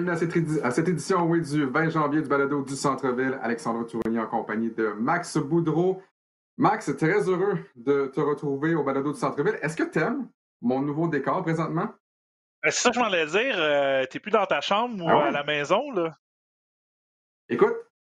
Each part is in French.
Bienvenue à cette, édition oui, du 20 janvier du balado du Centre-Ville. Alexandre Tourigny en compagnie de Max Boudreau. Max, très heureux de te retrouver au balado du Centre-Ville. Est-ce que tu aimes mon nouveau décor présentement? Euh, c'est ça que je m'allais dire. Euh, tu n'es plus dans ta chambre ou ah à la maison, là? Écoute,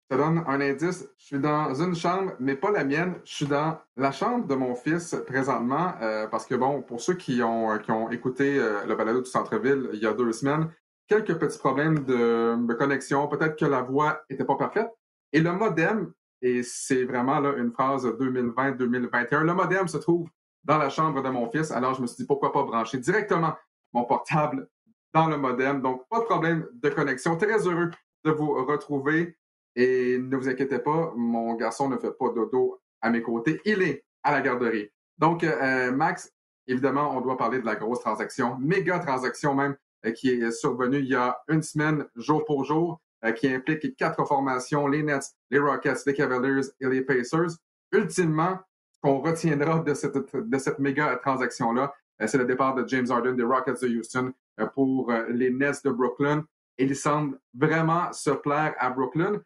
je te donne un indice. Je suis dans une chambre, mais pas la mienne. Je suis dans la chambre de mon fils présentement. Euh, parce que, bon, pour ceux qui ont, qui ont écouté le balado du Centre-Ville il y a deux semaines, quelques petits problèmes de, connexion. Peut-être que la voix n'était pas parfaite. Et le modem, et c'est vraiment là, une phrase 2020-2021, le modem se trouve dans la chambre de mon fils. Alors, je me suis dit, pourquoi pas brancher directement mon portable dans le modem. Donc, pas de problème de connexion. Très heureux de vous retrouver. Et ne vous inquiétez pas, mon garçon ne fait pas dodo à mes côtés. Il est à la garderie. Donc, euh, Max, évidemment, on doit parler de la grosse transaction, méga transaction même, qui est survenu il y a une semaine, jour pour jour, euh, qui implique quatre formations, les Nets, les Rockets, les Cavaliers et les Pacers. Ultimement, ce qu'on retiendra de cette, de cette méga transaction-là, euh, c'est le départ de James Harden des Rockets de Houston pour les Nets de Brooklyn. il semble vraiment se plaire à Brooklyn.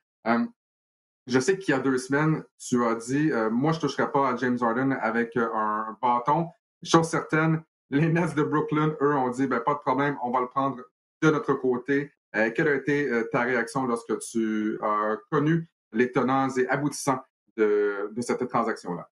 je sais qu'il y a deux semaines, tu as dit, moi, je ne toucherai pas à James Harden avec un bâton. Chose certaine, les Nets de Brooklyn, eux, ont dit ben, pas de problème, on va le prendre de notre côté. Euh, quelle a été euh, ta réaction lorsque tu as connu les tenants et aboutissants de, cette transaction-là?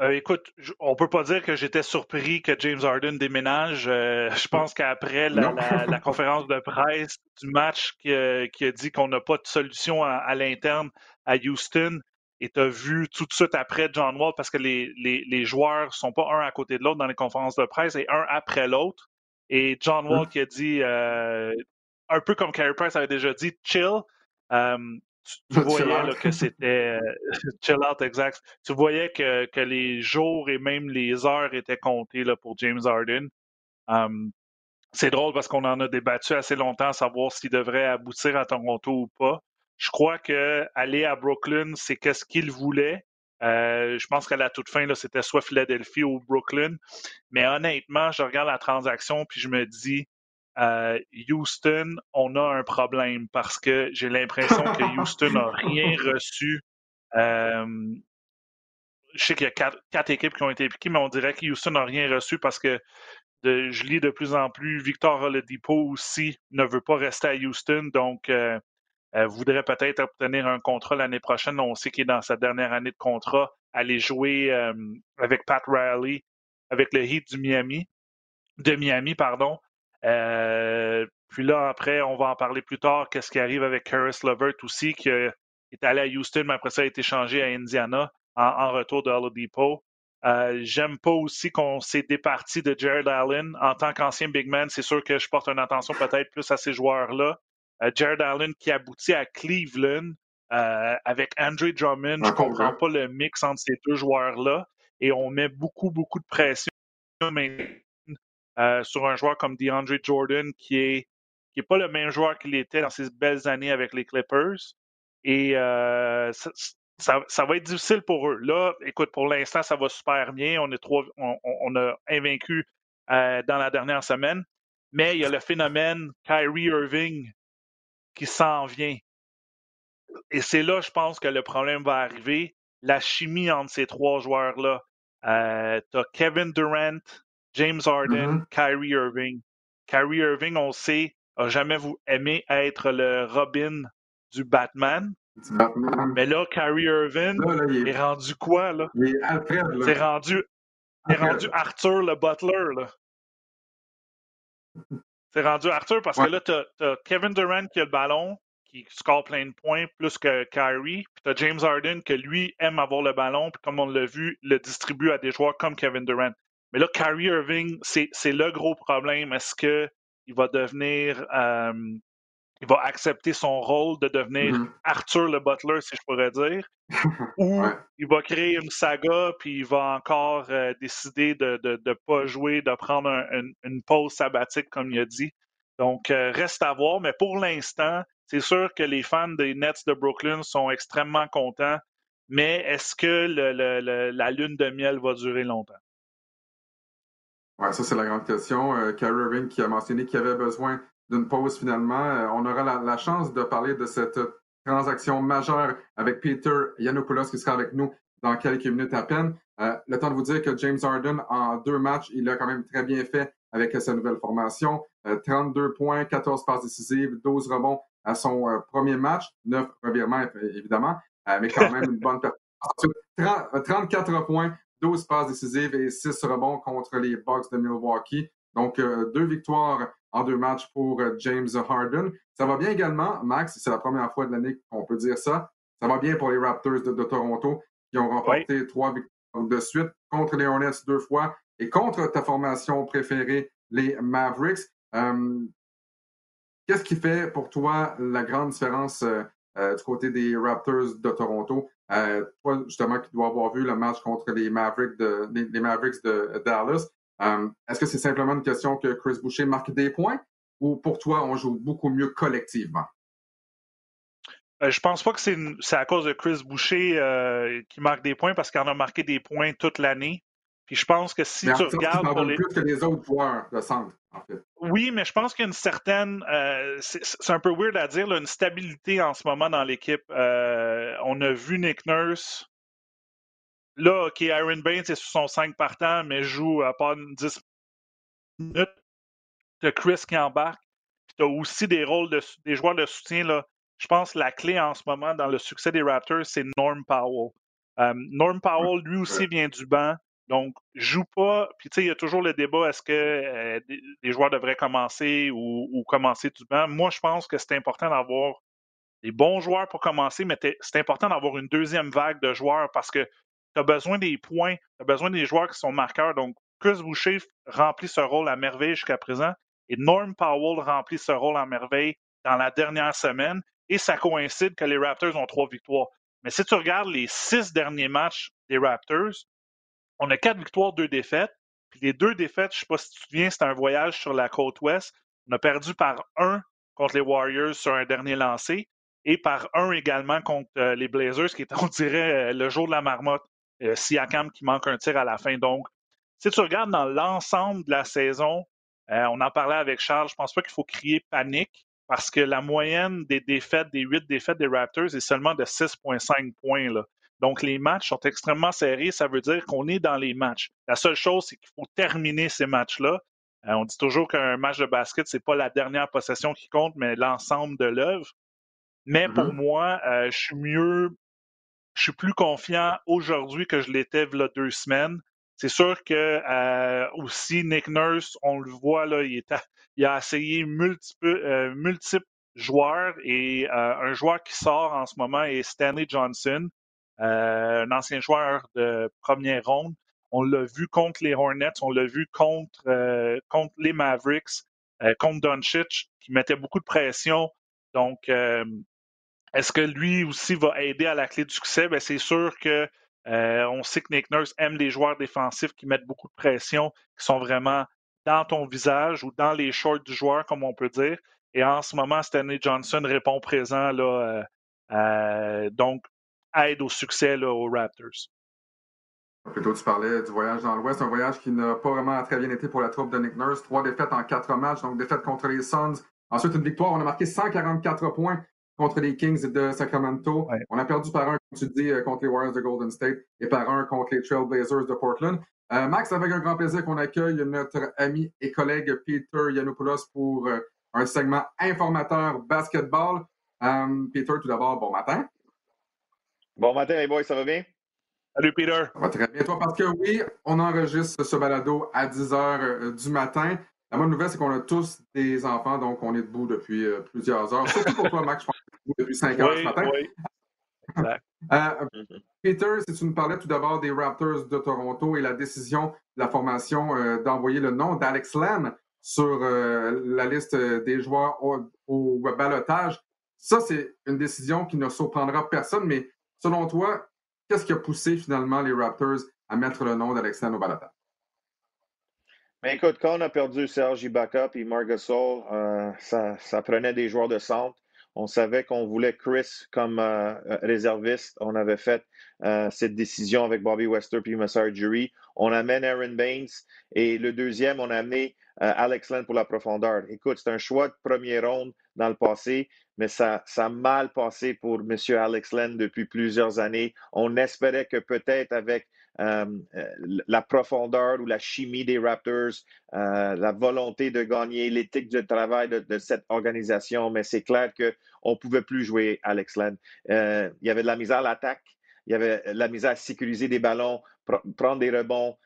Euh, écoute, on peut pas dire que j'étais surpris que James Harden déménage. je pense qu'après la, conférence de presse du match qui, a dit qu'on n'a pas de solution à l'interne à Houston, et tu as vu tout de suite après John Wall parce que les, les, les joueurs sont pas un à côté de l'autre dans les conférences de presse et un après l'autre. Et John Wall mmh. qui a dit, euh, un peu comme Carey Price avait déjà dit, chill. Euh, tu, voyais que c'était chill out, exact. Tu voyais que, que, les jours et même les heures étaient comptés là, pour James Harden. Um, c'est drôle parce qu'on en a débattu assez longtemps à savoir s'il devrait aboutir à Toronto ou pas. Je crois que aller à Brooklyn, c'est qu'est-ce qu'il voulait. Euh, je pense qu'à la toute fin, c'était soit Philadelphie ou Brooklyn. Mais honnêtement, je regarde la transaction puis je me dis, euh, Houston, on a un problème parce que j'ai l'impression que Houston n'a rien reçu. Euh, je sais qu'il y a quatre, équipes qui ont été impliquées, mais on dirait que Houston n'a rien reçu parce que je lis de plus en plus, Victor Oladipo aussi ne veut pas rester à Houston. Donc, euh, voudrait peut-être obtenir un contrat l'année prochaine. On sait qu'il est dans sa dernière année de contrat, aller jouer euh, avec Pat Riley, avec le Heat du Miami, de Miami, pardon. Euh, puis là, après, on va en parler plus tard. Qu'est-ce qui arrive avec Harris Levert aussi, qui est allé à Houston, mais après ça a été changé à Indiana en, retour de Oladipo. Euh, J'aime pas aussi qu'on s'est départi de Jared Allen. En tant qu'ancien big man, c'est sûr que je porte une attention peut-être plus à ces joueurs-là. Euh, Jared Allen qui aboutit à Cleveland euh, avec Andre Drummond. Je comprends pas le mix entre ces deux joueurs-là. Et on met beaucoup, beaucoup de pression euh, sur un joueur comme DeAndre Jordan qui est qui n'est pas le même joueur qu'il était dans ses belles années avec les Clippers. Et ça, ça, va être difficile pour eux. Là, écoute, pour l'instant, ça va super bien. On est trois, on, on a invaincu dans la dernière semaine. Mais il y a le phénomène Kyrie Irving qui s'en vient. Et c'est là, je pense, que le problème va arriver. La chimie entre ces trois joueurs-là. Euh, tu as Kevin Durant, James Harden, mm-hmm. Kyrie Irving. Kyrie Irving, on sait, a jamais aimé être le Robin du Batman. Mais là, Kyrie Irving est... rendu quoi, là? C'est rendu, est rendu Arthur le Butler, là. C'est rendu Arthur parce que là, tu as, Kevin Durant qui a le ballon, qui score plein de points, plus que Kyrie. Puis tu as James Harden qui, lui, aime avoir le ballon, puis comme on l'a vu, le distribue à des joueurs comme Kevin Durant. Mais là, Kyrie Irving, c'est le gros problème. Est-ce qu'il va devenir euh, il va accepter son rôle de devenir mm-hmm. Arthur le Butler, si je pourrais dire, ou il va créer une saga, puis il va encore euh, décider de ne de, pas jouer, de prendre une pause sabbatique, comme il a dit. Donc, euh, reste à voir, mais pour l'instant, c'est sûr que les fans des Nets de Brooklyn sont extrêmement contents, mais est-ce que le, la lune de miel va durer longtemps? Oui, ça, c'est la grande question. Euh, Kyrie Irving qui a mentionné qu'il avait besoin d'une pause finalement. Euh, on aura la, chance de parler de cette transaction majeure avec Peter Yanopoulos qui sera avec nous dans quelques minutes à peine. Euh, le temps de vous dire que James Harden, en deux matchs, il a quand même très bien fait avec sa nouvelle formation. 32 points, 14 passes décisives, 12 rebonds à son premier match, 9 revirements évidemment, mais quand même une bonne performance. 34 points, 12 passes décisives et 6 rebonds contre les Bucks de Milwaukee. Donc, euh, deux victoires en deux matchs pour euh, James Harden. Ça va bien également, Max, c'est la première fois de l'année qu'on peut dire ça. Ça va bien pour les Raptors de, Toronto qui ont remporté trois victoires de suite contre les Hornets deux fois et contre ta formation préférée, les Mavericks. Euh, qu'est-ce qui fait pour toi la grande différence du côté des Raptors de Toronto? Euh, toi, justement, qui dois avoir vu le match contre les Mavericks de, les, Mavericks de Dallas, euh, est-ce que c'est simplement une question que Chris Boucher marque des points ou pour toi, on joue beaucoup mieux collectivement? Euh, je pense pas que c'est à cause de Chris Boucher euh, qui marque des points parce qu'il en a marqué des points toute l'année. Puis je pense que si tu regardes pour les... plus que les autres joueurs de centre, en fait. Oui, mais je pense qu'il y a une certaine, euh, c'est un peu weird à dire, une stabilité en ce moment dans l'équipe. On a vu Nick Nurse. Là, OK, Aaron Baines est sur son 5 partant, mais joue à pas 10 minutes. de Chris qui embarque. Puis tu as aussi des rôles de des joueurs de soutien. Là. Je pense que la clé en ce moment dans le succès des Raptors, c'est Norm Powell. Euh, Norm Powell, lui aussi, vient du banc. Donc, joue pas. Puis, tu sais, il y a toujours le débat est-ce que euh, les joueurs devraient commencer ou, commencer du banc? Moi, je pense que c'est important d'avoir des bons joueurs pour commencer, mais c'est important d'avoir une deuxième vague de joueurs parce que tu as besoin des points, tu as besoin des joueurs qui sont marqueurs. Donc, Chris Boucher remplit ce rôle à merveille jusqu'à présent et Norm Powell remplit ce rôle à merveille dans la dernière semaine et ça coïncide que les Raptors ont trois victoires. Mais si tu regardes les six derniers matchs des Raptors, on a quatre victoires, deux défaites. Puis les deux défaites, je ne sais pas si tu te souviens, c'était un voyage sur la côte ouest. On a perdu par un contre les Warriors sur un dernier lancé et par un également contre euh, les Blazers, qui est, on dirait, euh, le jour de la marmotte. Euh, Siakam qui manque un tir à la fin. Donc, si tu regardes dans l'ensemble de la saison, on en parlait avec Charles, je pense pas qu'il faut crier panique parce que la moyenne des défaites, des huit défaites des Raptors est seulement de 6,5 points. Là. Donc, les matchs sont extrêmement serrés. Ça veut dire qu'on est dans les matchs. La seule chose, c'est qu'il faut terminer ces matchs-là. Euh, on dit toujours qu'un match de basket, c'est pas la dernière possession qui compte, mais l'ensemble de l'œuvre. Mais pour mm-hmm. moi, euh, je suis mieux, je suis plus confiant aujourd'hui que je l'étais il y a deux semaines. C'est sûr que euh, aussi Nick Nurse, on le voit là, il, il a essayé multiples, multiples joueurs et un joueur qui sort en ce moment est Stanley Johnson. Euh, un ancien joueur de première ronde. On l'a vu contre les Hornets, on l'a vu contre, euh, contre les Mavericks, euh, contre Doncic, qui mettait beaucoup de pression. Donc, est-ce que lui aussi va aider à la clé du succès? Ben, c'est sûr que on sait que Nick Nurse aime les joueurs défensifs qui mettent beaucoup de pression, qui sont vraiment dans ton visage ou dans les shorts du joueur, comme on peut dire. Et en ce moment, Stanley Johnson répond présent. Là, donc, aide au succès aux Raptors. Plutôt, tu parlais du voyage dans l'Ouest, un voyage qui n'a pas vraiment très bien été pour la troupe de Nick Nurse. Trois défaites en quatre matchs, donc défaite contre les Suns. Ensuite, une victoire. On a marqué 144 points contre les Kings de Sacramento. On a perdu par un, comme tu dis, euh, contre les Warriors de Golden State et par un contre les Trailblazers de Portland. Euh, Max, avec un grand plaisir qu'on accueille notre ami et collègue Peter Yanopoulos pour euh, un segment informateur basketball. Peter, tout d'abord, bon matin. Bon matin, les boys, ça va bien? Salut, Peter. Ça va très bien, toi, parce que oui, on enregistre ce balado à 10 h euh, du matin. La bonne nouvelle, c'est qu'on a tous des enfants, donc on est debout depuis euh, plusieurs heures. Surtout pour toi, Max, je pense depuis 5 heures ce matin. Oui. Exact. Euh, Peter, si tu nous parlais tout d'abord des Raptors de Toronto et la décision de la formation d'envoyer le nom d'Alex Len sur la liste des joueurs au, au balotage, ça, c'est une décision qui ne surprendra personne, mais Selon toi, qu'est-ce qui a poussé finalement les Raptors à mettre le nom d'Alexandre au balotage? Mais écoute, quand on a perdu Serge Ibaka et Marc Gasol, euh, ça, prenait des joueurs de centre. On savait qu'on voulait Chris comme euh, réserviste. On avait fait cette décision avec Bobby Wester puis Massar Jury. On amène Aaron Baines et le deuxième, on a amené Alex Land pour la profondeur. Écoute, c'est un choix de première ronde dans le passé, mais ça, ça a mal passé pour M. Alex Len depuis plusieurs années. On espérait que peut-être avec euh, la profondeur ou la chimie des Raptors, euh, la volonté de gagner, l'éthique de travail de, cette organisation, mais c'est clair qu'on ne pouvait plus jouer Alex Len. Euh, il y avait de la misère à l'attaque, il y avait de la misère à sécuriser des ballons, prendre des rebonds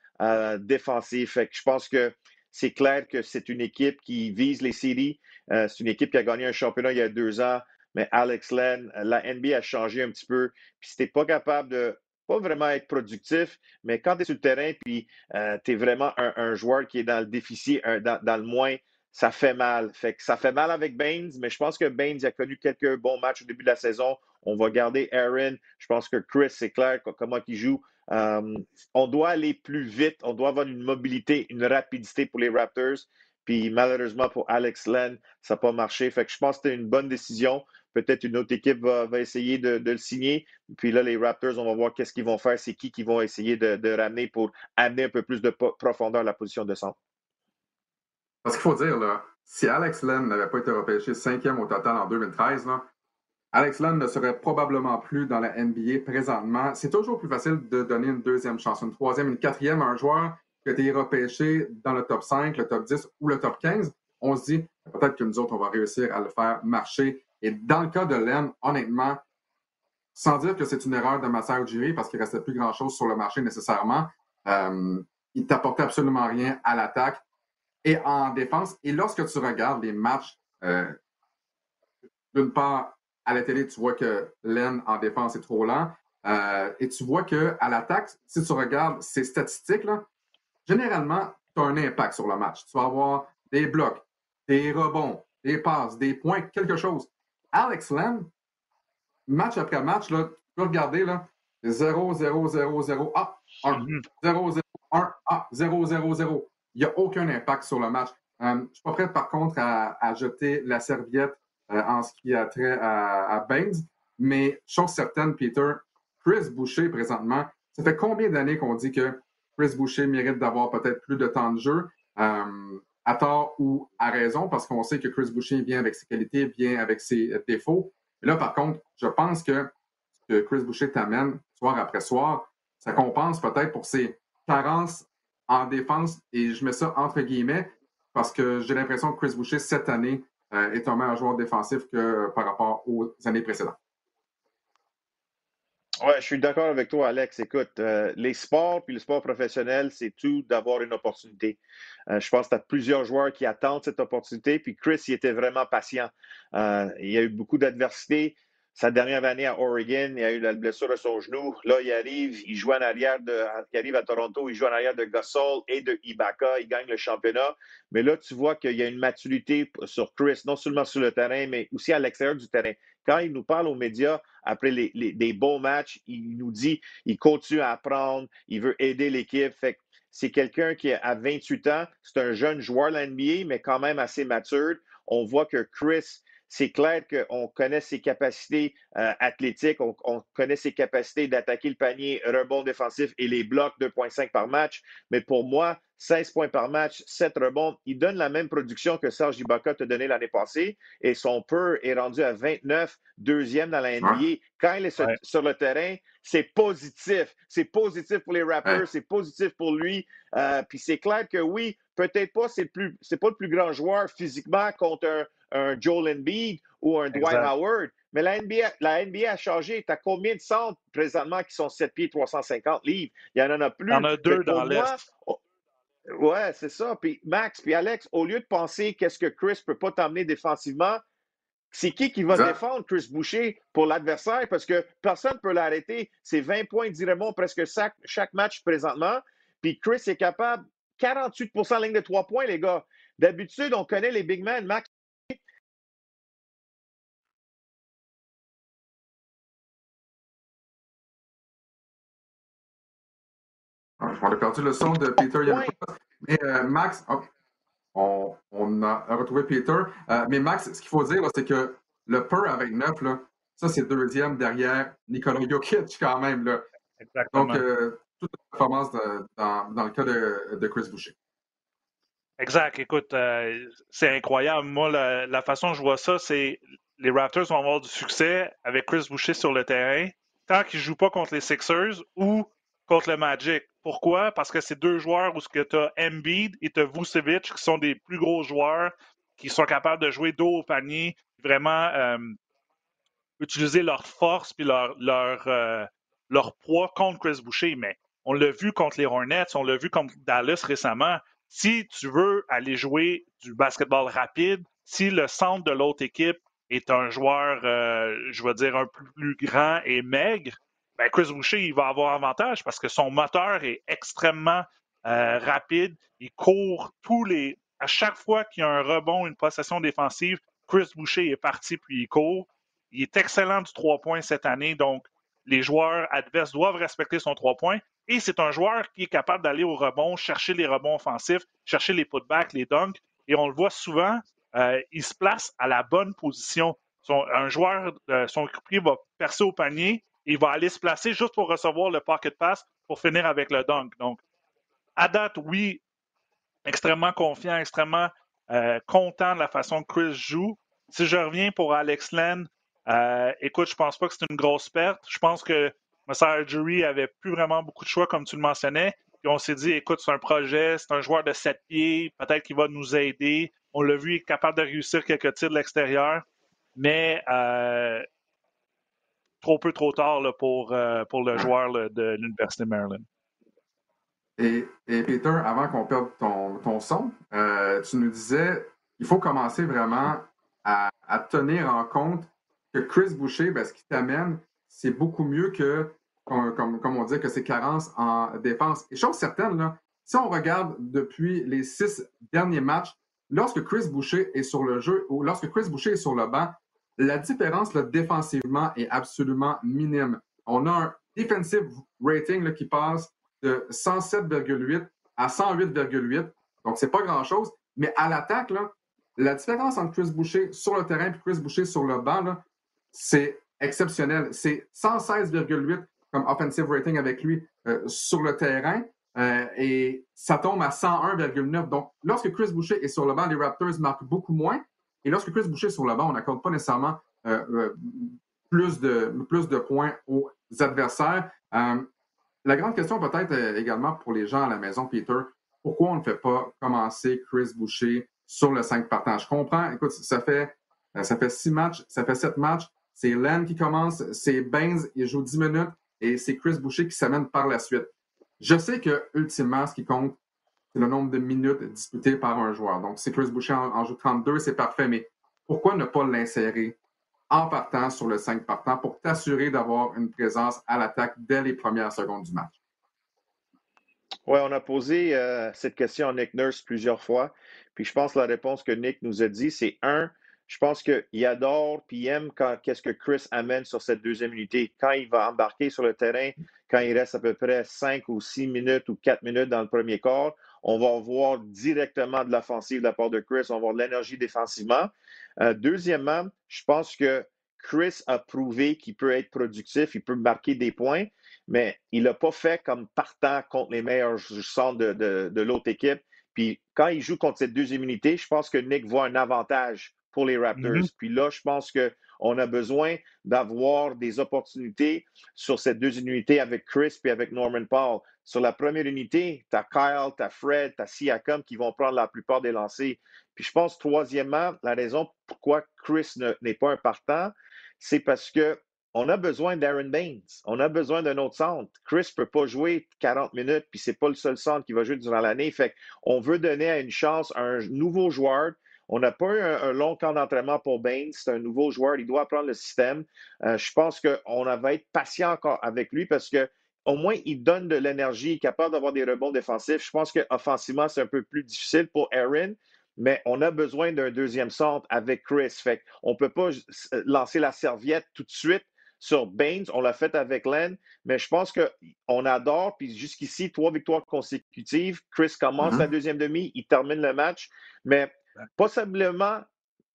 défensifs. je pense que c'est clair que c'est une équipe qui vise les séries. Euh, c'est une équipe qui a gagné un championnat il y a deux ans, mais Alex Len, la NBA a changé un petit peu. Puis si tu pas capable de pas vraiment être productif, mais quand tu es sur le terrain, puis euh, tu es vraiment un, joueur qui est dans le déficit, dans, le moins, ça fait mal. Ça fait mal avec Baines, mais je pense que Baines a connu quelques bons matchs au début de la saison. On va garder Aaron. Je pense que Chris, c'est clair comment il joue. Euh, on doit aller plus vite. On doit avoir une mobilité, une rapidité pour les Raptors. Puis malheureusement pour Alex Len, ça n'a pas marché. Fait que je pense que c'était une bonne décision. Peut-être une autre équipe va, essayer de, le signer. Puis là, les Raptors, on va voir qu'est-ce qu'ils vont faire. C'est qui qui vont essayer de, ramener pour amener un peu plus de profondeur à la position de centre. Parce qu'il faut dire, là, si Alex Len n'avait pas été repêché cinquième au total en 2013, là, Alex Len ne serait probablement plus dans la NBA présentement. C'est toujours plus facile de donner une deuxième chance, une troisième, une quatrième à un joueur que tu es repêché dans le top 5, le top 10 ou le top 15. On se dit, peut-être que nous autres, on va réussir à le faire marcher. Et dans le cas de Len, honnêtement, sans dire que c'est une erreur de Masseur Jury parce qu'il ne restait plus grand-chose sur le marché nécessairement, euh, il t'apportait absolument rien à l'attaque et en défense. Et lorsque tu regardes les matchs, euh, d'une part, à la télé, tu vois que Len en défense est trop lent. Euh, et tu vois qu'à l'attaque, si tu regardes ces statistiques-là, généralement, tu as un impact sur le match. Tu vas avoir des blocs, des rebonds, des passes, des points, quelque chose. Alex Len, match après match, là, tu peux regarder là, 0, 0, 0, 0, ah, 1, 0, 0, 1, ah, 0, 0, 0. Il n'y a aucun impact sur le match. Euh, je ne suis pas prêt, par contre, à jeter la serviette euh, en ce qui a trait à, Baines. Mais chose certaine, Peter, Chris Boucher, présentement, ça fait combien d'années qu'on dit que Chris Boucher mérite d'avoir peut-être plus de temps de jeu, euh, à tort ou à raison, parce qu'on sait que Chris Boucher vient avec ses qualités, vient avec ses défauts. Et là, par contre, je pense que ce que Chris Boucher t'amène soir après soir, ça compense peut-être pour ses carences en défense, et je mets ça entre guillemets, parce que j'ai l'impression que Chris Boucher, cette année, euh, est un meilleur joueur défensif que euh, par rapport aux années précédentes. Oui, je suis d'accord avec toi, Alex. Écoute, euh, les sports puis le sport professionnel, c'est tout d'avoir une opportunité. je pense que tu as plusieurs joueurs qui attendent cette opportunité. Puis Chris, il était vraiment patient. il y a eu beaucoup d'adversité. Sa dernière année à Oregon, il a eu la blessure à son genou. Là, il arrive, il joue en arrière de, il arrive à Toronto, il joue en arrière de Gasol et de Ibaka, il gagne le championnat. Mais là, tu vois qu'il y a une maturité sur Chris, non seulement sur le terrain, mais aussi à l'extérieur du terrain. Quand il nous parle aux médias après les, des bons matchs, il nous dit, il continue à apprendre, il veut aider l'équipe. Fait c'est quelqu'un qui a 28 ans, c'est un jeune joueur de l'NBA, mais quand même assez mature. On voit que Chris, c'est clair qu'on connaît ses capacités euh, athlétiques, on, connaît ses capacités d'attaquer le panier, rebond défensif et les blocs 2.5 par match. Mais pour moi, 16 points par match, 7 rebonds, il donne la même production que Serge Ibaka t'a donné l'année passée et son PER est rendu à 29, deuxième dans la NBA. Quand il est sur, le terrain, c'est positif. C'est positif pour les rappers, c'est positif pour lui. Euh, puis c'est clair que oui, peut-être pas, c'est pas le plus grand joueur physiquement contre un un Joel Embiid ou un Dwight Howard. Mais la NBA, la NBA a changé. Tu as combien de centres présentement qui sont 7 pieds 350 livres? Il y en a plus. Il y en a deux dans l'Est. Oh, ouais, c'est ça. Puis Max, puis Alex, au lieu de penser qu'est-ce que Chris peut pas t'amener défensivement, c'est qui qui va défendre Chris Boucher pour l'adversaire? Parce que personne ne peut l'arrêter. C'est 20 points, dirait presque chaque, chaque match présentement. Puis Chris est capable, 48% ligne de 3 points, les gars. D'habitude, on connaît les big men. Max On a perdu le son de Peter. Mais euh, Max, on, a retrouvé Peter. Euh, mais Max, ce qu'il faut dire, c'est que le PER avec 9, là, ça, c'est deuxième derrière Nikola Jokic quand même. Là. Exactement. Donc, euh, toute la performance dans, dans, le cas de, de, Chris Boucher. Exact. Écoute, euh, c'est incroyable. Moi, la, la, façon dont je vois ça, c'est les Raptors vont avoir du succès avec Chris Boucher sur le terrain tant qu'ils ne jouent pas contre les Sixers ou contre le Magic. Pourquoi? Parce que c'est deux joueurs où tu as Embiid et tu Vucevic qui sont des plus gros joueurs qui sont capables de jouer dos au panier, vraiment euh, utiliser leur force puis leur, leur, euh, leur poids contre Chris Boucher. Mais on l'a vu contre les Hornets, on l'a vu contre Dallas récemment. Si tu veux aller jouer du basketball rapide, si le centre de l'autre équipe est un joueur, euh, je vais dire, un peu plus grand et maigre, ben Chris Boucher, il va avoir avantage parce que son moteur est extrêmement euh, rapide. Il court tous les. À chaque fois qu'il y a un rebond, une possession défensive, Chris Boucher est parti puis il court. Il est excellent du trois points cette année, donc les joueurs adverses doivent respecter son trois points. Et c'est un joueur qui est capable d'aller au rebond, chercher les rebonds offensifs, chercher les putbacks, les dunks. Et on le voit souvent, euh, il se place à la bonne position. un joueur, euh, son équipier va percer au panier, il va aller se placer juste pour recevoir le pocket pass pour finir avec le dunk. Donc, à date, oui, extrêmement confiant, extrêmement euh, content de la façon que Chris joue. Si je reviens pour Alex Len, écoute, je pense pas que c'est une grosse perte. Je pense que Messiah Jury avait plus vraiment beaucoup de choix, comme tu le mentionnais. Puis on s'est dit, écoute, c'est un projet, c'est un joueur de 7 pieds, peut-être qu'il va nous aider. On l'a vu, il est capable de réussir quelques tirs de l'extérieur, mais euh, trop peu, trop tard pour, euh, pour le joueur de l'Université de Maryland. Et, Peter, avant qu'on perde ton, ton son, euh, tu nous disais il faut commencer vraiment à, tenir en compte que Chris Boucher, ben, ce qui t'amène, c'est beaucoup mieux que, comme, comme, on dit, que ses carences en défense. Et chose certaine, là, si on regarde depuis les six derniers matchs, lorsque Chris Boucher est sur le jeu ou lorsque Chris Boucher est sur le banc, la différence défensivement est absolument minime. On a un defensive rating qui passe de 107,8 à 108,8. Donc, c'est pas grand-chose. Mais à l'attaque, la différence entre Chris Boucher sur le terrain et Chris Boucher sur le banc, c'est exceptionnel. C'est 116,8 comme offensive rating avec lui euh, sur le terrain. Euh, et ça tombe à 101,9. Donc, lorsque Chris Boucher est sur le banc, les Raptors marquent beaucoup moins. Et lorsque Chris Boucher est sur le banc, on n'accorde pas nécessairement euh, euh, plus, de, plus de points aux adversaires. la grande question peut-être également pour les gens à la maison, Peter, pourquoi on ne fait pas commencer Chris Boucher sur le 5 partant? Je comprends, écoute, ça fait, ça fait six matchs, ça fait sept matchs. C'est Len qui commence, c'est Baines, il joue 10 minutes, et c'est Chris Boucher qui s'amène par la suite. Je sais que, ultimement, ce qui compte, le nombre de minutes disputées par un joueur. Donc, si Chris Boucher en, joue 32, c'est parfait, mais pourquoi ne pas l'insérer en partant sur le 5 partant pour t'assurer d'avoir une présence à l'attaque dès les premières secondes du match? Oui, on a posé euh, cette question à Nick Nurse plusieurs fois. Puis je pense que la réponse que Nick nous a dit, c'est un, je pense qu'il adore puis il aime qu'est-ce que Chris amène sur cette deuxième unité. Quand il va embarquer sur le terrain, quand il reste à peu près cinq ou six minutes ou quatre minutes dans le premier quart, on va voir directement de l'offensive de la part de Chris. On va voir de l'énergie défensivement. Euh, deuxièmement, je pense que Chris a prouvé qu'il peut être productif, il peut marquer des points, mais il n'a pas fait comme partant contre les meilleurs centres de, de l'autre équipe. Puis quand il joue contre cette deuxième unité, je pense que Nick voit un avantage pour les Raptors. Mm-hmm. Puis là, je pense qu'on a besoin d'avoir des opportunités sur ces deux unités avec Chris et avec Norman Paul. Sur la première unité, tu as Kyle, tu as Fred, tu as Siakam qui vont prendre la plupart des lancers. Puis je pense, troisièmement, la raison pourquoi Chris n'est pas un c'est parce que on a besoin d'Aaron Baines. On a besoin d'un autre centre. Chris ne peut pas jouer 40 minutes, puis c'est pas le seul centre qui va jouer durant l'année. Fait qu'on veut donner une chance à un nouveau joueur on n'a pas eu un, long temps d'entraînement pour Baines. C'est un nouveau joueur. Il doit apprendre le système. Euh, je pense qu'on va être patient encore avec lui parce que au moins, il donne de l'énergie, il est capable d'avoir des rebonds défensifs. Je pense qu'offensivement, c'est un peu plus difficile pour Aaron, mais on a besoin d'un deuxième centre avec Chris. Fait on ne peut pas lancer la serviette tout de suite sur Baines. On l'a fait avec Len, mais je pense qu'on adore. Puis jusqu'ici, trois victoires consécutives. Chris commence mm-hmm. la deuxième demi, il termine le match. Mais Possiblement,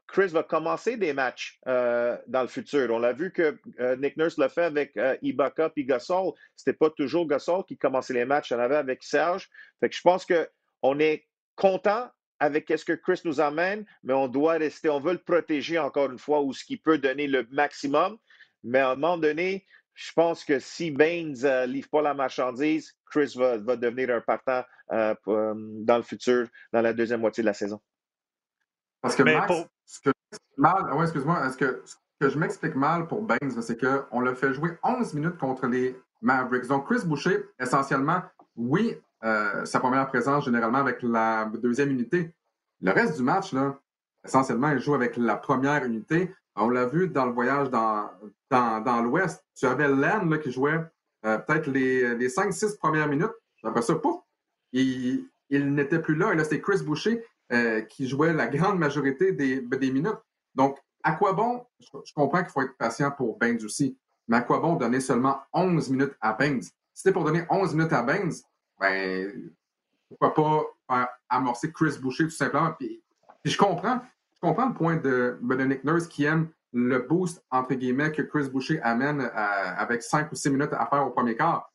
Chris va commencer des matchs euh, dans le futur. On l'a vu que euh, Nick Nurse l'a fait avec euh, Ibaka et Gasol. C'était pas toujours Gasol qui commençait les matchs, on avait avec Serge. Fait que je pense qu'on est content avec ce que Chris nous amène, mais on doit rester, on veut le protéger encore une fois, ou ce qui peut donner le maximum. Mais à un moment donné, je pense que si Baines ne livre pas la marchandise, Chris va, devenir un partant dans le futur, dans la deuxième moitié de la saison. Parce que Max, que mal, ouais, excuse-moi, ce que, que je m'explique mal pour Baines, c'est qu'on l'a fait jouer 11 minutes contre les Mavericks. Donc, Chris Boucher, essentiellement, oui, euh, sa première présence généralement avec la deuxième unité. Le reste du match, là, essentiellement, il joue avec la première unité. On l'a vu dans le voyage dans, dans, l'Ouest. Tu avais Len qui jouait euh, peut-être les, les 5-6 premières minutes. Après ça, pouf, il, il n'était plus là. Et là, c'était Chris Boucher euh, qui jouait la grande majorité des, des minutes. Donc, à quoi bon, je, comprends qu'il faut être patient pour Baines aussi, mais à quoi bon donner seulement 11 minutes à Baines? Si c'était pour donner 11 minutes à Baines, ben, pourquoi pas faire amorcer Chris Boucher tout simplement? Puis, je comprends, je comprends le point de, de Nick Nurse qui aime le boost, entre guillemets, que Chris Boucher amène euh, avec 5 ou 6 minutes à faire au premier quart.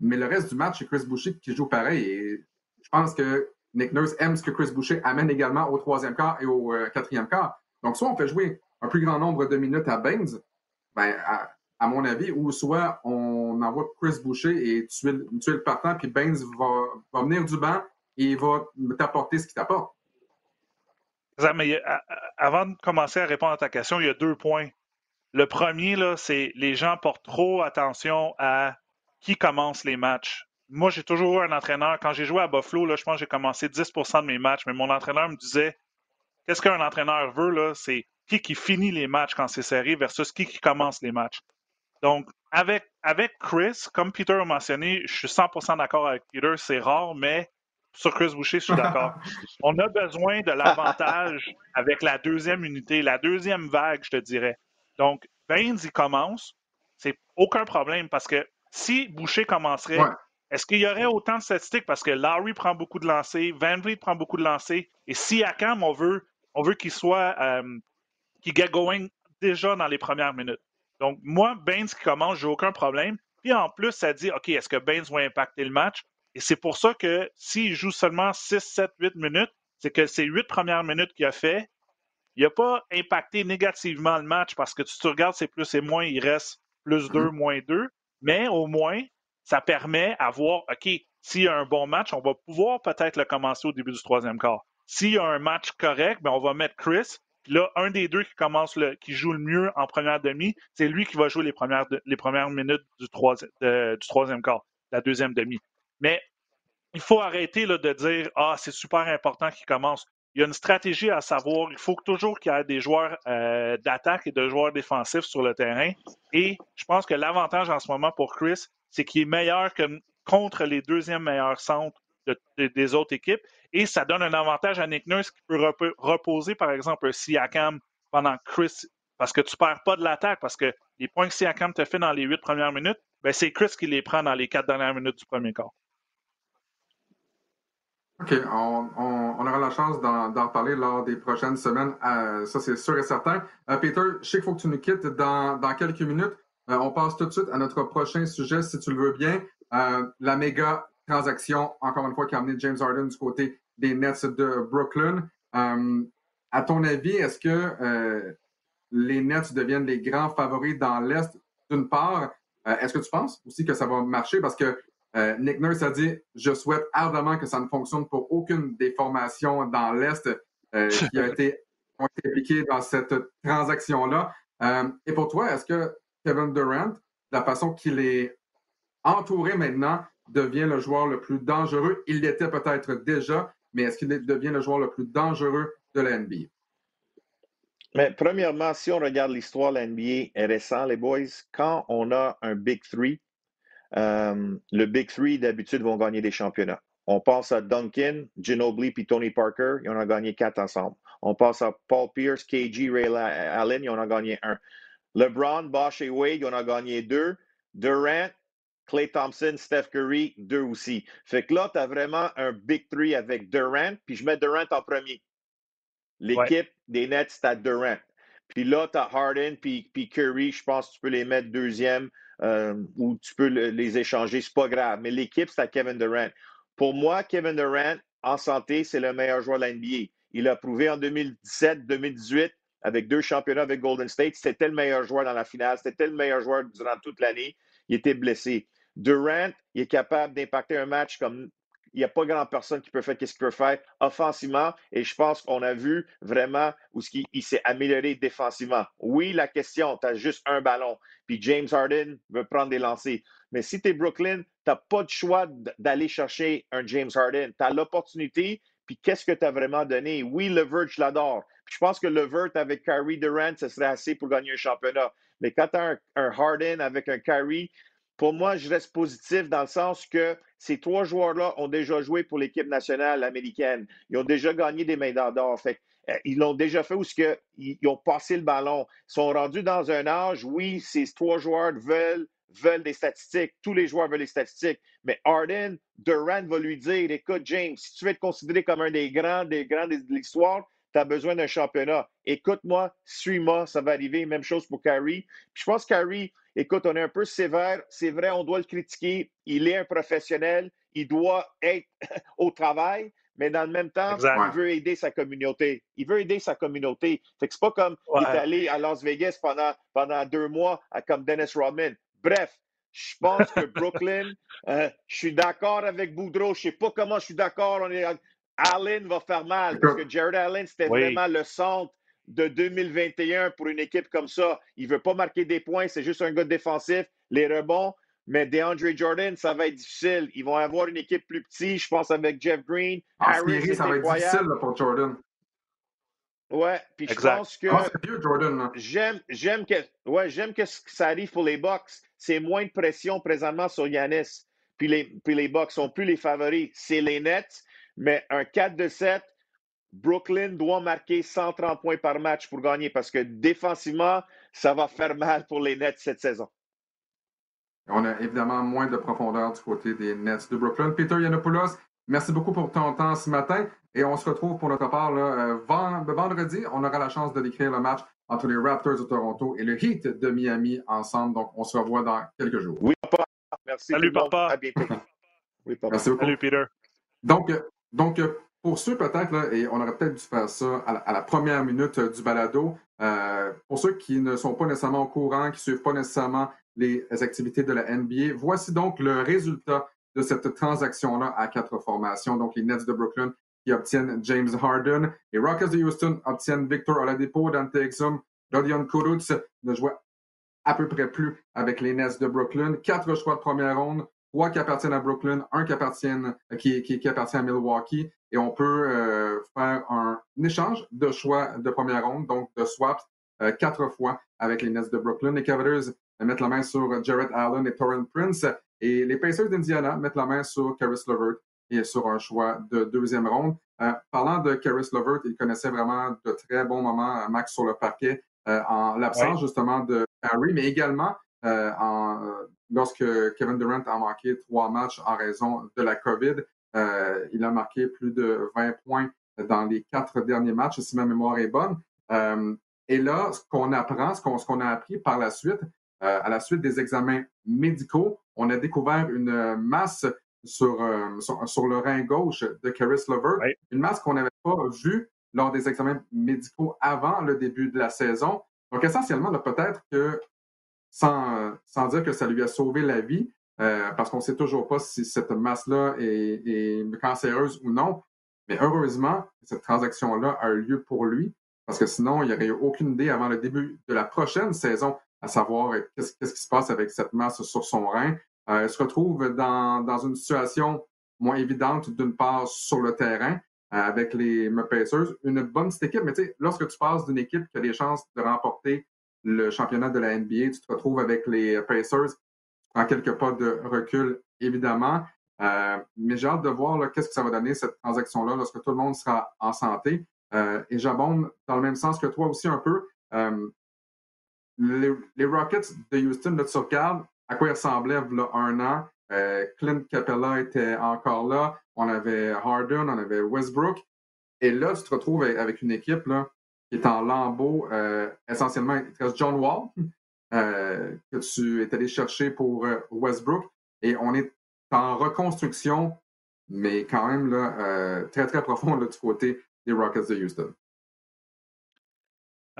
Mais le reste du match, c'est Chris Boucher qui joue pareil. Et je pense que Nick Nurse aime ce que Chris Boucher amène également au troisième quart et au euh, quatrième quart. Donc, soit on fait jouer un plus grand nombre de minutes à Baines, ben, à, mon avis, ou soit on envoie Chris Boucher et tuer, le partant, puis Baines va, venir du banc et il va t'apporter ce qu'il t'apporte. Mais avant de commencer à répondre à ta question, il y a deux points. Le premier, là, c'est les gens portent trop attention à qui commence les matchs moi, j'ai toujours eu un entraîneur. Quand j'ai joué à Buffalo, là, je pense que j'ai commencé 10% de mes matchs, mais mon entraîneur me disait qu'est-ce qu'un entraîneur veut, là, c'est qui qui finit les matchs quand c'est serré versus qui qui commence les matchs. Donc, avec, avec Chris, comme Peter a mentionné, je suis 100% d'accord avec Peter, c'est rare, mais sur Chris Boucher, je suis d'accord. On a besoin de l'avantage avec la deuxième unité, la deuxième vague, je te dirais. Donc, Baines, il commence, c'est aucun problème parce que si Boucher commencerait, est-ce qu'il y aurait autant de statistiques? Parce que Larry prend beaucoup de lancers, Van Vliet prend beaucoup de lancers, et si Akam, on veut, on veut qu'il soit, euh, qu'il get going déjà dans les premières minutes. Donc, moi, Baines qui commence, j'ai aucun problème. Puis en plus, ça dit, OK, est-ce que Baines va impacter le match? Et c'est pour ça que s'il joue seulement 6, 7, 8 minutes, c'est que ces huit premières minutes qu'il a fait, il n'a pas impacté négativement le match parce que tu te regardes, c'est plus et moins, il reste plus 2, mm-hmm. moins 2. Mais au moins, ça permet à voir, OK, s'il y a un bon match, on va pouvoir peut-être le commencer au début du troisième quart. S'il y a un match correct, ben on va mettre Chris. Puis là, un des deux qui commence le, qui joue le mieux en première demi, c'est lui qui va jouer les premières, les premières minutes du, troisième, du troisième quart, la deuxième demi. Mais il faut arrêter là, de dire Ah, c'est super important qu'il commence. Il y a une stratégie à savoir. Il faut toujours qu'il y ait des joueurs euh, d'attaque et de joueurs défensifs sur le terrain. Et je pense que l'avantage en ce moment pour Chris, c'est qu'il est meilleur que contre les deuxièmes meilleurs centres des autres équipes. Et ça donne un avantage à Nick Nurse qui peut reposer, par exemple, un Siakam pendant Chris, parce que tu ne perds pas de l'attaque, parce que les points que Siakam te fait dans les huit premières minutes, ben c'est Chris qui les prend dans les quatre dernières minutes du premier quart. OK, on, aura la chance d'en reparler lors des prochaines semaines. Euh, ça, c'est sûr et certain. Euh, Peter, je sais qu'il faut que tu nous quittes dans quelques minutes. Euh, on passe tout de suite à notre prochain sujet, si tu le veux bien. La méga transaction, encore une fois, qui a amené James Harden du côté des Nets de Brooklyn. Euh, à ton avis, est-ce que les Nets deviennent les grands favoris dans l'Est, d'une part? est-ce que tu penses aussi que ça va marcher? Parce que Nick Nurse a dit Je souhaite ardemment que ça ne fonctionne pour aucune des formations dans l'Est qui a été, ont été impliquées dans cette transaction-là. et pour toi, est-ce que Kevin Durant, la façon qu'il est entouré maintenant, devient le joueur le plus dangereux. Il l'était peut-être déjà, mais est-ce qu'il devient le joueur le plus dangereux de la NBA? Mais premièrement, si on regarde l'histoire de la NBA récent, les boys, quand on a un Big Three, euh, le Big Three, d'habitude, vont gagner des championnats. On pense à Duncan, Ginobili puis Tony Parker, ils en ont gagné quatre ensemble. On pense à Paul Pierce, KG, Ray Allen, ils en ont gagné un. LeBron, Bosch et Wade, on a gagné deux. Durant, Clay Thompson, Steph Curry, deux aussi. Fait que là, tu as vraiment un big three avec Durant, puis je mets Durant en premier. L'équipe des Nets, c'est Durant. Puis là, tu as Harden, puis, puis Curry, je pense que tu peux les mettre deuxième euh, ou tu peux les échanger, c'est pas grave. Mais l'équipe, c'est à Kevin Durant. Pour moi, Kevin Durant, en santé, c'est le meilleur joueur de la NBA. Il a prouvé en 2017-2018 avec deux championnats avec Golden State. C'était le meilleur joueur dans la finale. C'était le meilleur joueur durant toute l'année. Il était blessé. Durant, il est capable d'impacter un match comme il n'y a pas grand personne qui peut faire ce qu'il peut faire offensivement. Et je pense qu'on a vu vraiment où il, s'est amélioré défensivement. Oui, la question, tu as juste un ballon. Puis James Harden veut prendre des lancers. Mais si tu es Brooklyn, tu n'as pas de choix d'aller chercher un James Harden. Tu as l'opportunité. Puis qu'est-ce que tu as vraiment donné? Oui, Levert, je l'adore. Je pense que Levert avec Kyrie Durant, ce serait assez pour gagner un championnat. Mais quand tu as un, Harden avec un Kyrie, pour moi, je reste positif dans le sens que ces trois joueurs-là ont déjà joué pour l'équipe nationale américaine. Ils ont déjà gagné des médailles d'or. Fait, euh, ils l'ont déjà fait où que, ils, ont passé le ballon. Ils sont rendus dans un âge, oui, ces trois joueurs veulent, veulent des statistiques. Tous les joueurs veulent des statistiques. Mais Arden, Durant va lui dire Écoute, James, si tu veux être considéré comme un des grands, des grands de l'histoire, tu as besoin d'un championnat. Écoute-moi, suis-moi, ça va arriver. Même chose pour Kyrie. je pense Kyrie, écoute, on est un peu sévère. C'est vrai, on doit le critiquer. Il est un professionnel. Il doit être au travail. Mais dans le même temps, il veut aider sa communauté. Il veut aider sa communauté. Fait que c'est pas comme il est allé à Las Vegas pendant, pendant deux mois comme Dennis Rodman. Bref, je pense que Brooklyn, euh, je suis d'accord avec Boudreau. Je sais pas comment je suis d'accord. On est Allen va faire mal parce que Jared Allen, c'était vraiment le centre de 2021 pour une équipe comme ça. Il ne veut pas marquer des points, c'est juste un gars défensif, les rebonds. Mais DeAndre Jordan, ça va être difficile. Ils vont avoir une équipe plus petite, je pense, avec Jeff Green. En Harris, ça va être difficile pour Jordan. Ouais, puis je pense que. J'aime, j'aime que, ouais, j'aime que ça arrive pour les Bucks. C'est moins de pression présentement sur Yanis. Puis les, puis les Bucks sont plus les favoris. C'est les Nets. Mais un 4 de 7, Brooklyn doit marquer 130 points par match pour gagner parce que défensivement, ça va faire mal pour les Nets cette saison. On a évidemment moins de profondeur du côté des Nets de Brooklyn. Peter Yanopoulos, merci beaucoup pour ton temps ce matin et on se retrouve pour notre part là, euh, vendredi. On aura la chance de décrire le match entre les Raptors de Toronto et le Heat de Miami ensemble. Donc, on se revoit dans quelques jours. Oui, papa. Merci. Salut, papa. À bientôt. Oui, papa. Merci beaucoup. Salut, Peter. Donc, donc, euh, pour ceux peut-être, et on aurait peut-être dû faire ça à la, première minute euh, du balado, euh, pour ceux qui ne sont pas nécessairement au courant, qui ne suivent pas nécessairement les activités de la NBA, voici donc le résultat de cette transaction-là à quatre formations. Donc, les Nets de Brooklyn qui obtiennent James Harden, les Rockets de Houston obtiennent Victor Oladipo, Dante Exum, Dodion Kuruc ne jouait à peu près plus avec les Nets de Brooklyn. Quatre choix de première ronde, trois qui appartiennent à Brooklyn, un qui appartient, qui, qui, appartient à Milwaukee, et on peut euh, faire un, échange de choix de première ronde, donc de swaps, euh, quatre fois avec les Nets de Brooklyn. Les Cavaliers mettent la main sur Jarrett Allen et Torrent Prince, et les Pacers d'Indiana mettent la main sur Caris LeVert et sur un choix de deuxième ronde. Euh, parlant de Caris LeVert, il connaissait vraiment de très bons moments, Max, sur le parquet, en l'absence justement de Harry, mais également en, lorsque Kevin Durant a manqué trois matchs en raison de la COVID, euh, il a marqué plus de 20 points dans les quatre derniers matchs, si ma mémoire est bonne. Euh, et là, ce qu'on apprend, ce qu'on a appris par la suite, euh, à la suite des examens médicaux, on a découvert une masse sur, sur, le rein gauche de Caris Levert, une masse qu'on n'avait pas vue lors des examens médicaux avant le début de la saison. Donc, essentiellement, peut-être que sans, dire que ça lui a sauvé la vie, euh, parce qu'on ne sait toujours pas si cette masse-là est, cancéreuse ou non. Mais heureusement, cette transaction-là a eu lieu pour lui, parce que sinon, il n'y aurait eu aucune idée avant le début de la prochaine saison à savoir qu'est-ce, qui se passe avec cette masse sur son rein. Euh, elle se retrouve dans, dans une situation moins évidente, d'une part sur le terrain, euh, avec les Pacers, une bonne petite équipe. Mais tu sais, lorsque tu passes d'une équipe qui a des chances de remporter le championnat de la NBA, tu te retrouves avec les Pacers, en quelques pas de recul, évidemment. Euh, mais j'ai hâte de voir qu'est-ce que ça va donner, cette transaction-là, lorsque tout le monde sera en santé. Euh, et j'abonde dans le même sens que toi aussi un peu. Euh, les, Rockets de Houston, là, tu regardes à quoi ils ressemblaient un an. Clint Capella était encore là. On avait Harden, on avait Westbrook. Et là, tu te retrouves avec une équipe là, qui est en lambeau. essentiellement, il te reste John Wall, que tu es allé chercher pour Westbrook. Et on est en reconstruction, mais quand même là, très, très profond là, du côté des Rockets de Houston.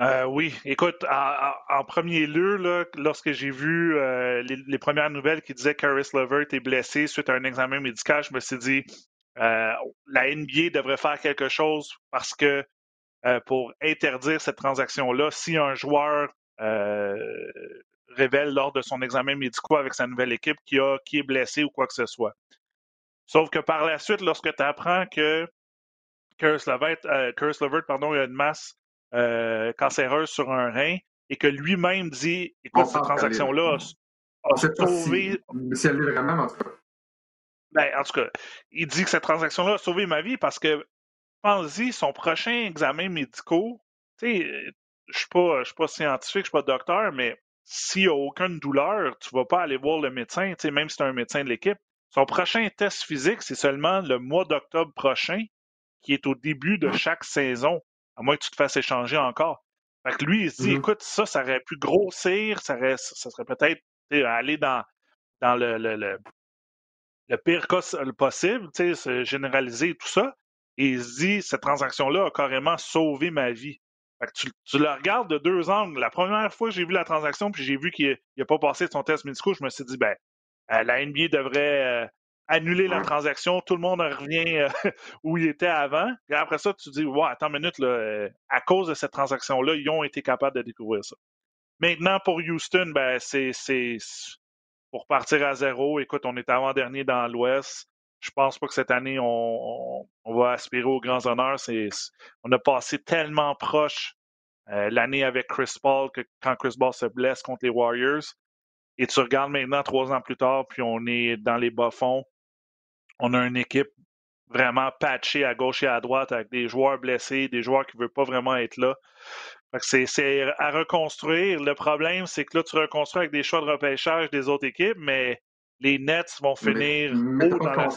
Euh, oui, écoute, en, premier lieu, là, lorsque j'ai vu euh, les, premières nouvelles qui disaient qu'Aris Levert est blessé suite à un examen médical, je me suis dit euh, la NBA devrait faire quelque chose parce que pour interdire cette transaction-là, si un joueur révèle lors de son examen médical avec sa nouvelle équipe qui, a, qui est blessé ou quoi que ce soit. Sauf que par la suite, lorsque tu apprends que Curse Levert, pardon, a une masse euh, cancéreuse sur un rein et que lui-même dit écoute, cette transaction-là a, sauvé. Si elle vraiment, en tout cas. Ben, en tout cas, il dit que cette transaction-là a sauvé ma vie parce que, pense-y, son prochain examen médical, tu sais, je suis pas, suis pas scientifique, je suis pas docteur, mais s'il n'y a aucune douleur, tu vas pas aller voir le médecin, tu sais, même si c'est un médecin de l'équipe. Son prochain test physique, c'est seulement le mois d'octobre prochain, qui est au début de chaque saison à moins que tu te fasses échanger encore. Fait que lui, il se dit, mm-hmm. écoute, ça, ça aurait pu grossir, ça, ça serait peut-être aller dans, dans le, le, le, pire cas possible, généraliser tout ça. Et il se dit, cette transaction-là a carrément sauvé ma vie. Fait que tu, tu, le regardes de deux angles. La première fois que j'ai vu la transaction, puis j'ai vu qu'il n'a pas passé son test médical, je me suis dit, ben, euh, la NBA devrait euh, annuler la transaction, tout le monde revient euh, où il était avant. Et après ça, tu dis, ouais, attends une minute, là, à cause de cette transaction-là, ils ont été capables de découvrir ça. Maintenant, pour Houston, ben, c'est pour partir à zéro. Écoute, on est avant-dernier dans l'Ouest. Je pense pas que cette année, on, va aspirer aux grands honneurs. on a passé tellement proche euh, l'année avec Chris Paul que quand Chris Paul se blesse contre les Warriors. Et tu regardes maintenant trois ans plus tard, puis on est dans les bas-fonds on a une équipe vraiment patchée à gauche et à droite avec des joueurs blessés, des joueurs qui ne veulent pas vraiment être là. C'est à reconstruire. Le problème, c'est que là, tu reconstruis avec des choix de repêchage des autres équipes, mais les Nets vont finir mais, haut dans la...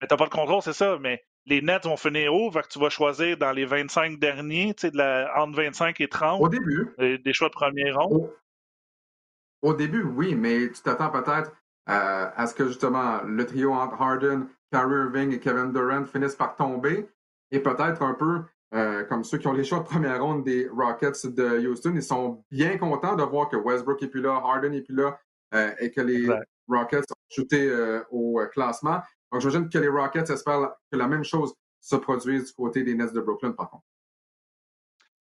Mais t'as pas de contrôle, c'est ça. Mais les Nets vont finir haut, que tu vas choisir dans les 25 derniers, tu sais, de la, entre 25 et 30. Au début. Des, choix de premier rang. au début, oui, mais tu t'attends peut-être euh, à ce que justement le trio entre Harden, Kyrie Irving et Kevin Durant finissent par tomber et peut-être un peu euh, comme ceux qui ont les choix de première ronde des Rockets de Houston, ils sont bien contents de voir que Westbrook est plus là, Harden n'est plus là euh, et que les Rockets ont chuté au classement. Donc j'imagine que les Rockets espèrent que la même chose se produise du côté des Nets de Brooklyn par contre.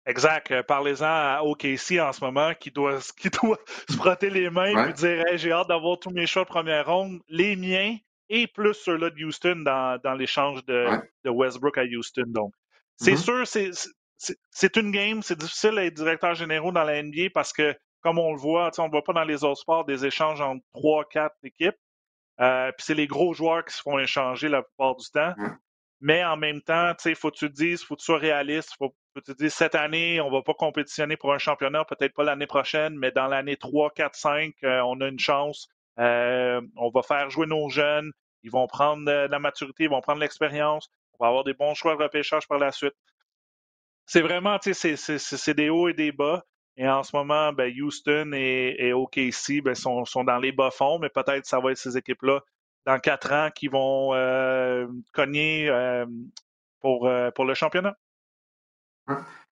Exact. Euh, parlez-en à OKC en ce moment qui doit, qui doit se frotter les mains et dire J'ai hâte d'avoir tous mes choix de première ronde, les miens et plus ceux-là de Houston dans, dans l'échange de, de, Westbrook à Houston. Donc, c'est mm-hmm. sûr, c'est une game. C'est difficile d'être directeur général dans la NBA parce que, comme on le voit, on ne voit pas dans les autres sports des échanges entre trois, quatre équipes. Euh, Puis c'est les gros joueurs qui se font échanger la plupart du temps. Mais en même temps, il faut que tu te dises, il faut que tu sois réaliste, faut que tu te dises, cette année, on ne va pas compétitionner pour un championnat, peut-être pas l'année prochaine, mais dans l'année 3, 4, 5, on a une chance. Euh, on va faire jouer nos jeunes, ils vont prendre la maturité, ils vont prendre l'expérience, on va avoir des bons choix de repêchage par la suite. C'est vraiment, tu sais, c'est des hauts et des bas. Et en ce moment, ben, Houston et, OKC ben, sont, sont, dans les bas-fonds, mais peut-être ça va être ces équipes-là dans quatre ans qui vont euh, cogner euh, pour, euh, pour le championnat.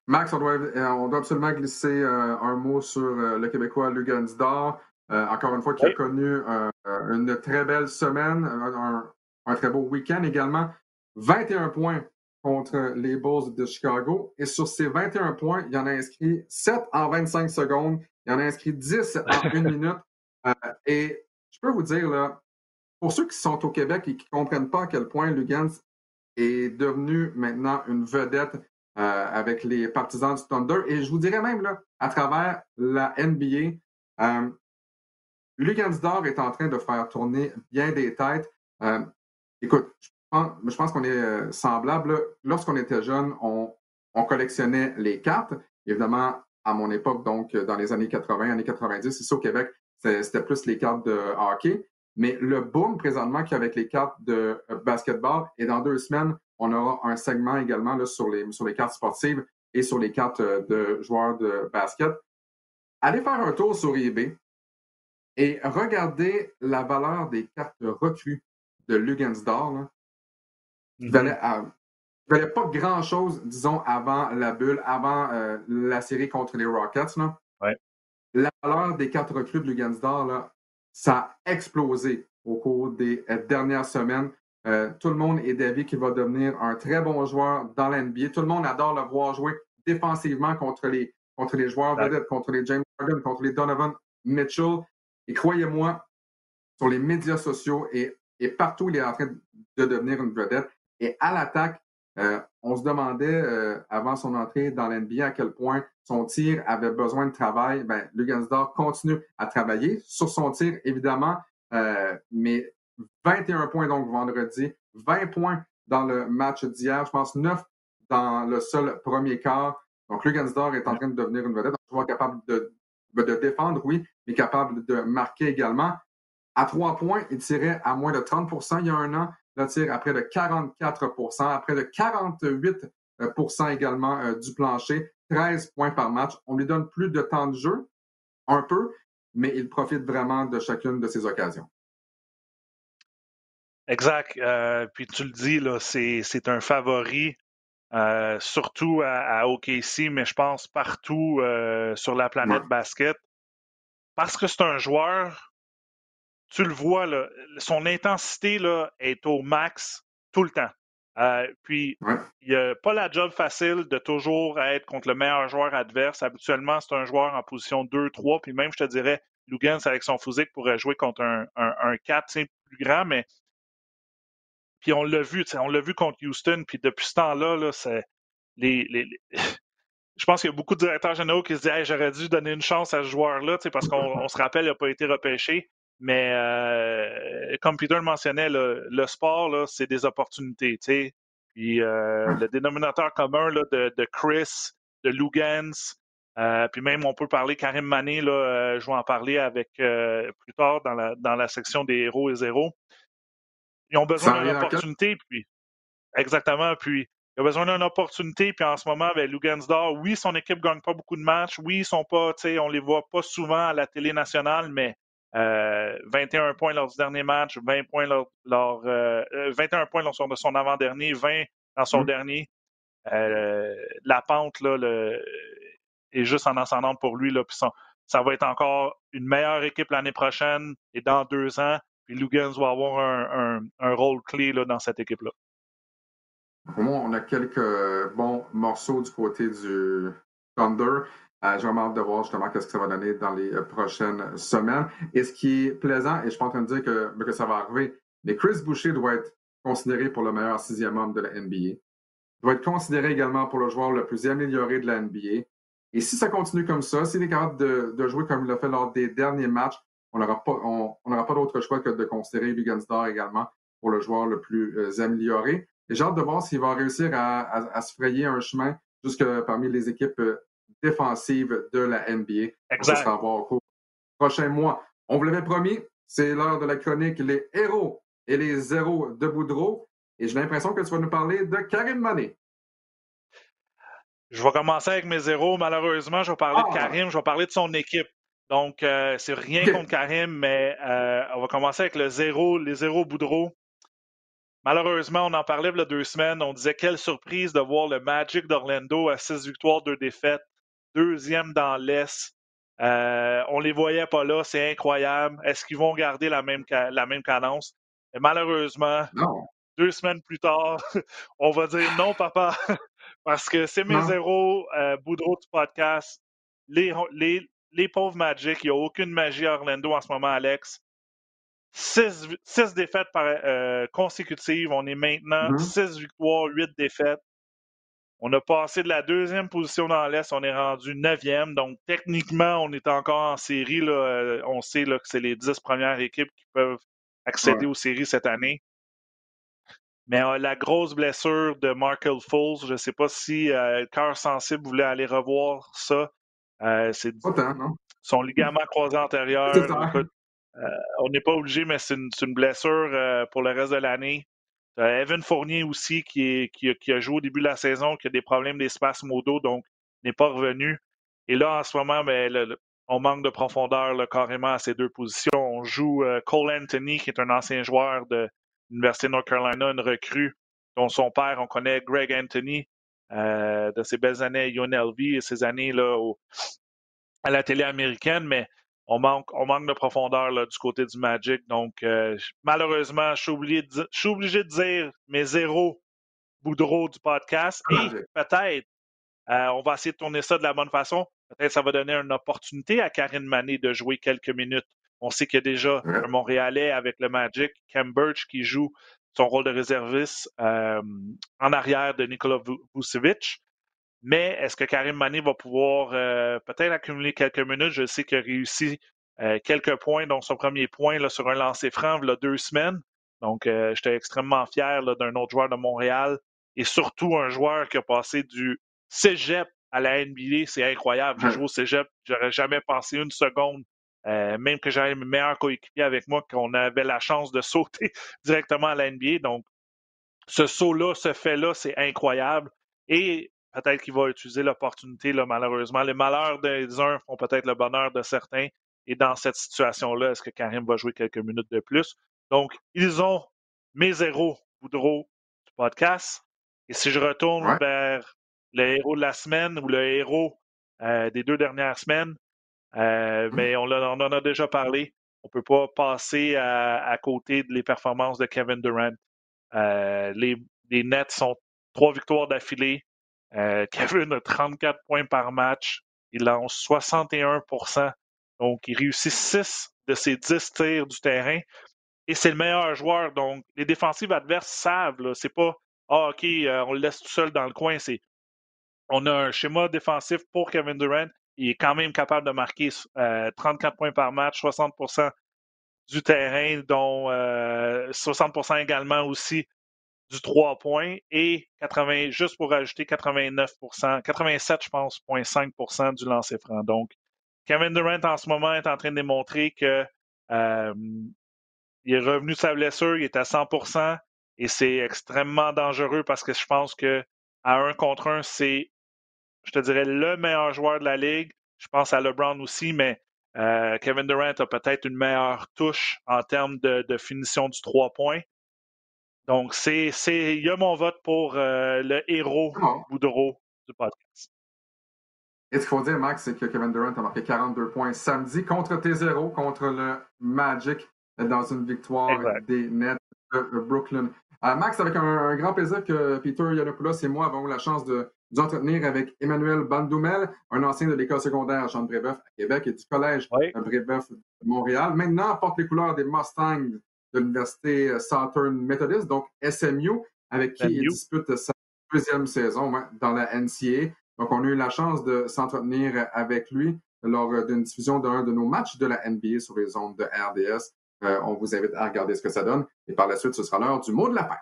Max, on doit, on doit absolument glisser un mot sur le Québécois Lugansdor. encore une fois, qui a connu une très belle semaine, un, très beau week-end également. 21 points contre les Bulls de Chicago. Et sur ces 21 points, il y en a inscrit 7 en 25 secondes. Il y en a inscrit 10 en 1 minute. et je peux vous dire, là, pour ceux qui sont au Québec et qui ne comprennent pas à quel point Lugans est devenu maintenant une vedette euh, avec les partisans du Thunder, et je vous dirais même là, à travers la NBA, euh, Lugansdor est en train de faire tourner bien des têtes. Euh, écoute, je pense, qu'on est euh, semblable. Lorsqu'on était jeune, on, on, collectionnait les cartes. Évidemment, à mon époque, donc dans les années 80, années 90, ici au Québec, c'était plus les cartes de hockey. Mais le boom présentement qu'il y a avec les cartes de euh, basketball, et dans deux semaines, on aura un segment également là, sur, les, sur les cartes sportives et sur les cartes de joueurs de basket. Allez faire un tour sur eBay et regardez la valeur des cartes recrues de Il ne mm-hmm. valait, pas grand-chose, disons, avant la bulle, avant euh, la série contre les Rockets. Là. La valeur des cartes recrues de Lugansdor, ça a explosé au cours des euh, dernières semaines. Euh, tout le monde est d'avis qu'il va devenir un très bon joueur dans l'NBA. Tout le monde adore le voir jouer défensivement contre les, contre les joueurs vedettes, contre les James Harden, contre les Donovan Mitchell. Et croyez-moi, sur les médias sociaux et, partout, il est en train de devenir une vedette. Et à l'attaque, euh, on se demandait euh, avant son entrée dans l'NBA à quel point son tir avait besoin de travail. Ben, Lugansdor continue à travailler sur son tir, évidemment, euh, mais 21 points donc vendredi, 20 points dans le match d'hier, je pense 9 dans le seul premier quart. Donc, Lugansdor est en train de devenir une vedette, un joueur capable de ben, de défendre, oui, mais capable de marquer également. À trois points, il tirait à moins de 30% il y a un an. Là, tire à près de 44% à près de 48% également euh, du plancher, 13 points par match. On lui donne plus de temps de jeu, un peu, mais il profite vraiment de chacune de ces occasions. Exact. Euh, puis tu le dis, là, c'est un favori euh, surtout à, OKC, mais je pense partout sur la planète basket. Parce que c'est un joueur, tu le vois, là, son intensité là, est au max tout le temps. Euh, puis, il n'y a pas la job facile de toujours être contre le meilleur joueur adverse. Habituellement, c'est un joueur en position 2-3. Puis même, je te dirais, Lugans, avec son physique, pourrait jouer contre un, un, un 4 plus grand, mais puis on l'a vu, on l'a vu contre Houston, puis depuis ce temps-là, là, c'est les, les, je pense qu'il y a beaucoup de directeurs généraux qui se disent j'aurais dû donner une chance à ce joueur-là, parce qu'on se rappelle, il n'a pas été repêché. Mais euh, comme Peter le mentionnait, le sport, c'est des opportunités. Puis euh, le dénominateur commun là, de, de, Chris, de Lugans, euh, puis même on peut parler Karim Mané, là, je vais en parler avec plus tard dans la, dans la section des héros et zéros. Ils ont besoin d'une opportunité, puis exactement, puis il a besoin d'une opportunité, puis en ce moment, avec ben, Lugansdor, oui, son équipe ne gagne pas beaucoup de matchs, oui, ils sont pas, on les voit pas souvent à la télé nationale, mais 21 euh, points lors du dernier match, 20 points lors, 21 euh, euh, points lors de son avant-dernier, 20 dans son mmh. dernier. la pente là, est juste en ascendante pour lui. Là, puis ça va être encore une meilleure équipe l'année prochaine et dans deux ans. Puis Lugans va avoir un, rôle clé là, dans cette équipe-là. Pour moi, on a quelques bons morceaux du côté du Thunder. Euh, J'ai vraiment hâte de voir justement ce que ça va donner dans les euh, prochaines semaines. Et ce qui est plaisant, et je suis pas en train de dire que, que ça va arriver, mais Chris Boucher doit être considéré pour le meilleur sixième homme de la NBA. Il doit être considéré également pour le joueur le plus amélioré de la NBA. Et si ça continue comme ça, s'il est capable de, jouer comme il l'a fait lors des derniers matchs, on n'aura pas d'autre choix que de considérer Lugansdor également pour le joueur le plus euh, amélioré. Et j'ai hâte de voir s'il va réussir à, se frayer un chemin jusque parmi les équipes défensives de la NBA. Exact. Voir au cours prochain mois. On vous l'avait promis, c'est l'heure de la chronique Les héros et les zéros de Boudreau. Et j'ai l'impression que tu vas nous parler de Karim Mané. Je vais commencer avec mes zéros. Malheureusement, je vais parler de ah! Karim, je vais parler de son équipe. Donc, euh, c'est rien contre Karim, mais euh, on va commencer avec le zéro, les zéros Boudreau. Malheureusement, on en parlait il y a deux semaines. On disait quelle surprise de voir le Magic d'Orlando à six victoires, deux défaites, deuxième dans l'Est. Euh, on les voyait pas là, c'est incroyable. Est-ce qu'ils vont garder la même, la même cadence? Et malheureusement, deux semaines plus tard, on va dire non, papa, parce que c'est mes zéros euh, Boudreau du podcast. Les, les, les pauvres Magic, il n'y a aucune magie à Orlando en ce moment, Alex. Six, défaites euh, consécutives. On est maintenant mm-hmm. six victoires, huit défaites. On a passé de la deuxième position dans l'Est, on est rendu neuvième. Donc, techniquement, on est encore en série. Euh, on sait que c'est les dix premières équipes qui peuvent accéder aux séries cette année. Mais euh, la grosse blessure de Markel Foles, je ne sais pas si le cœur sensible voulait aller revoir ça. Euh, c'est son ligament croisé antérieur. Euh, on n'est pas obligé, mais c'est une, blessure euh, pour le reste de l'année. Evan Fournier aussi qui, a joué au début de la saison, qui a des problèmes d'espace modo, donc n'est pas revenu. Et là, en ce moment, ben, on manque de profondeur carrément à ces deux positions. On joue euh, Cole Anthony, qui est un ancien joueur de l'Université de North Carolina, une recrue dont son père, on connaît Greg Anthony, euh, de ses belles années à UNLV et ses années là, à la télé américaine, mais on manque, on manque de profondeur là, du côté du Magic. Donc, euh, malheureusement, je suis, obligé de, obligé dire mes zéros Boudreau du podcast. Et peut-être, euh, on va essayer de tourner ça de la bonne façon. Peut-être ça va donner une opportunité à Karine Mané de jouer quelques minutes. On sait qu'il y a déjà un Montréalais avec le Magic, Cam Birch, qui joue son rôle de réserviste euh, en arrière de Nikola Vucevic. Mais est-ce que Karim Mané va pouvoir euh, peut-être accumuler quelques minutes? Je sais qu'il a réussi euh, quelques points, dont son premier point là, sur un lancer franc il y a deux semaines. Donc, j'étais extrêmement fier d'un autre joueur de Montréal et surtout un joueur qui a passé du cégep à la NBA. C'est incroyable. J'ai joué au cégep, j'aurais jamais pensé une seconde euh, même que j'avais mes meilleurs coéquipiers avec moi, qu'on avait la chance de sauter directement à la NBA. Donc, ce saut-là, ce fait-là, c'est incroyable. Et peut-être qu'il va utiliser l'opportunité, malheureusement. Les malheurs des uns font peut-être le bonheur de certains. Et dans cette situation-là, est-ce que Karim va jouer quelques minutes de plus? Donc, ils ont mes zéros Boudreau du podcast. Et si je retourne vers le héros de la semaine ou le héros euh, des deux dernières semaines, euh, mmh. mais on, en a déjà parlé. On ne peut pas passer à, côté des performances de Kevin Durant. Euh, les, Nets sont trois victoires d'affilée. Euh, Kevin a 34 points par match. Il lance 61% Donc, il réussit 6 de ses 10 tirs du terrain. Et c'est le meilleur joueur. Donc, les défensives adverses savent. C'est pas Ah, OK, on le laisse tout seul dans le coin. C'est on a un schéma défensif pour Kevin Durant il est quand même capable de marquer 34 euh, points par match, 60% du terrain, dont 60% euh, également aussi du 3 points et 80, juste pour ajouter 89% 87, je pense, 0.5% du lancer franc. Donc, Kevin Durant en ce moment est en train de démontrer que euh, il est revenu de sa blessure, il est à 100% et c'est extrêmement dangereux parce que je pense que à un contre un, c'est je te dirais, le meilleur joueur de la ligue. Je pense à LeBron aussi, mais euh, Kevin Durant a peut-être une meilleure touche en termes de, finition du trois points. Donc, c'est, c'est, il y a mon vote pour euh, le héros Boudreau du podcast. Et ce qu'il faut dire, Max, c'est que Kevin Durant a marqué 42 points samedi contre T0, contre le Magic, dans une victoire des Nets de Brooklyn. Euh, Max, avec un, grand plaisir que Peter Yanopoulos et moi avons eu la chance de nous entretenir avec Emmanuel Bandoumel, un ancien de l'école secondaire Jean Brébeuf à Québec et du collège Brébeuf de Montréal. Maintenant, porte les couleurs des Mustangs de l'Université Southern Methodist, donc SMU, avec qui il dispute sa deuxième saison dans la NCA. Donc, on a eu la chance de s'entretenir avec lui lors d'une diffusion d'un de nos matchs de la NBA sur les ondes de RDS. Euh, on vous invite à regarder ce que ça donne. Et par la suite, ce sera l'heure du mot de la fin.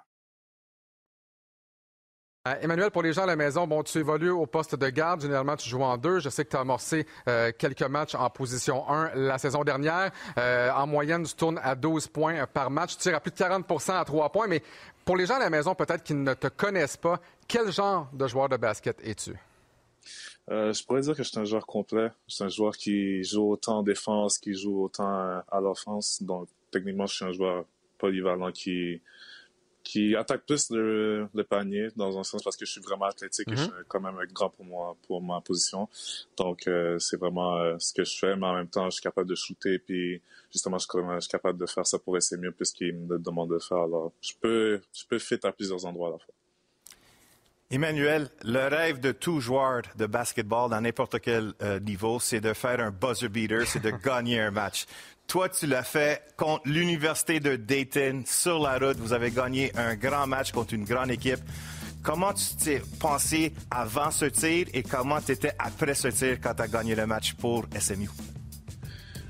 Euh, Emmanuel, pour les gens à la maison, bon, tu évolues au poste de garde. Généralement, tu joues en deux. Je sais que tu as amorcé euh, quelques matchs en position 1 la saison dernière. Euh, en moyenne, tu tournes à 12 points par match. Tu tires à plus de 40% à 3 points. Mais pour les gens à la maison, peut-être qui ne te connaissent pas, quel genre de joueur de basket es-tu? je pourrais dire que je suis un joueur complet. Je suis un joueur qui joue autant en défense, qui joue autant à l'offense. Donc, techniquement, je suis un joueur polyvalent qui, qui attaque plus le, panier dans un sens parce que je suis vraiment athlétique et je mhm. suis quand même grand pour moi pour ma position. Donc euh, c'est vraiment euh, ce que je fais, mais en même temps je suis capable de shooter puis justement je suis, capable de faire ça pour essayer mieux puisqu'il me demande de faire. Alors je peux je peux fit à plusieurs endroits à la fois. Emmanuel, le rêve de tout joueur de basketball dans n'importe quel euh, niveau, c'est de faire un buzzer beater, c'est de gagner un match. Toi, tu l'as fait contre l'Université de Dayton sur la route. Vous avez gagné un grand match contre une grande équipe. Comment tu t'es pensé avant ce tir et comment tu étais après ce tir quand tu as gagné le match pour SMU?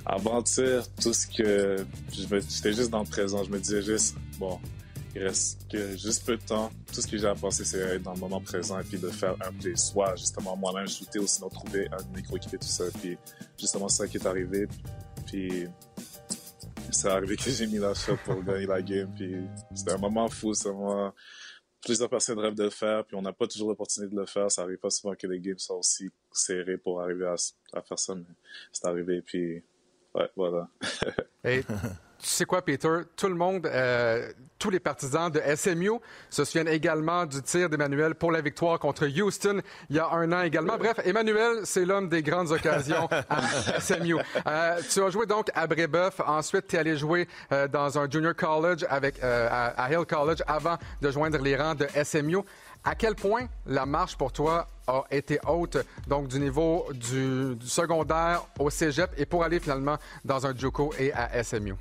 Avant le tir, tout ce que. J'étais juste dans le présent. Je me disais juste, bon, il reste juste peu de temps. Tout ce que j'ai à penser, c'est être dans le moment présent et puis de faire un play. Soit justement moi-même shooter ou sinon trouver un micro équipé tout ça. Puis justement, c'est ça qui est arrivé. Puis c'est arrivé que j'ai mis la shot pour gagner la game. Puis c'était un moment fou, c'est moi. Plusieurs personnes rêvent de le faire, puis on n'a pas toujours l'opportunité de le faire. Ça arrive pas souvent que les games soient aussi serrés pour arriver à, à faire ça, mais c'est arrivé. Puis ouais, voilà. tu sais quoi, Peter? Tout le monde, euh, tous les partisans de SMU se souviennent également du tir d'Emmanuel pour la victoire contre Houston il y a un an également. Bref, Emmanuel, c'est l'homme des grandes occasions à SMU. Euh, tu as joué donc à Brébeuf. Ensuite, tu es allé jouer euh, dans un junior college avec, à, Hill College avant de joindre les rangs de SMU. À quel point la marche pour toi a été haute, donc du niveau du, du secondaire au cégep et pour aller finalement dans un JUCO et à SMU?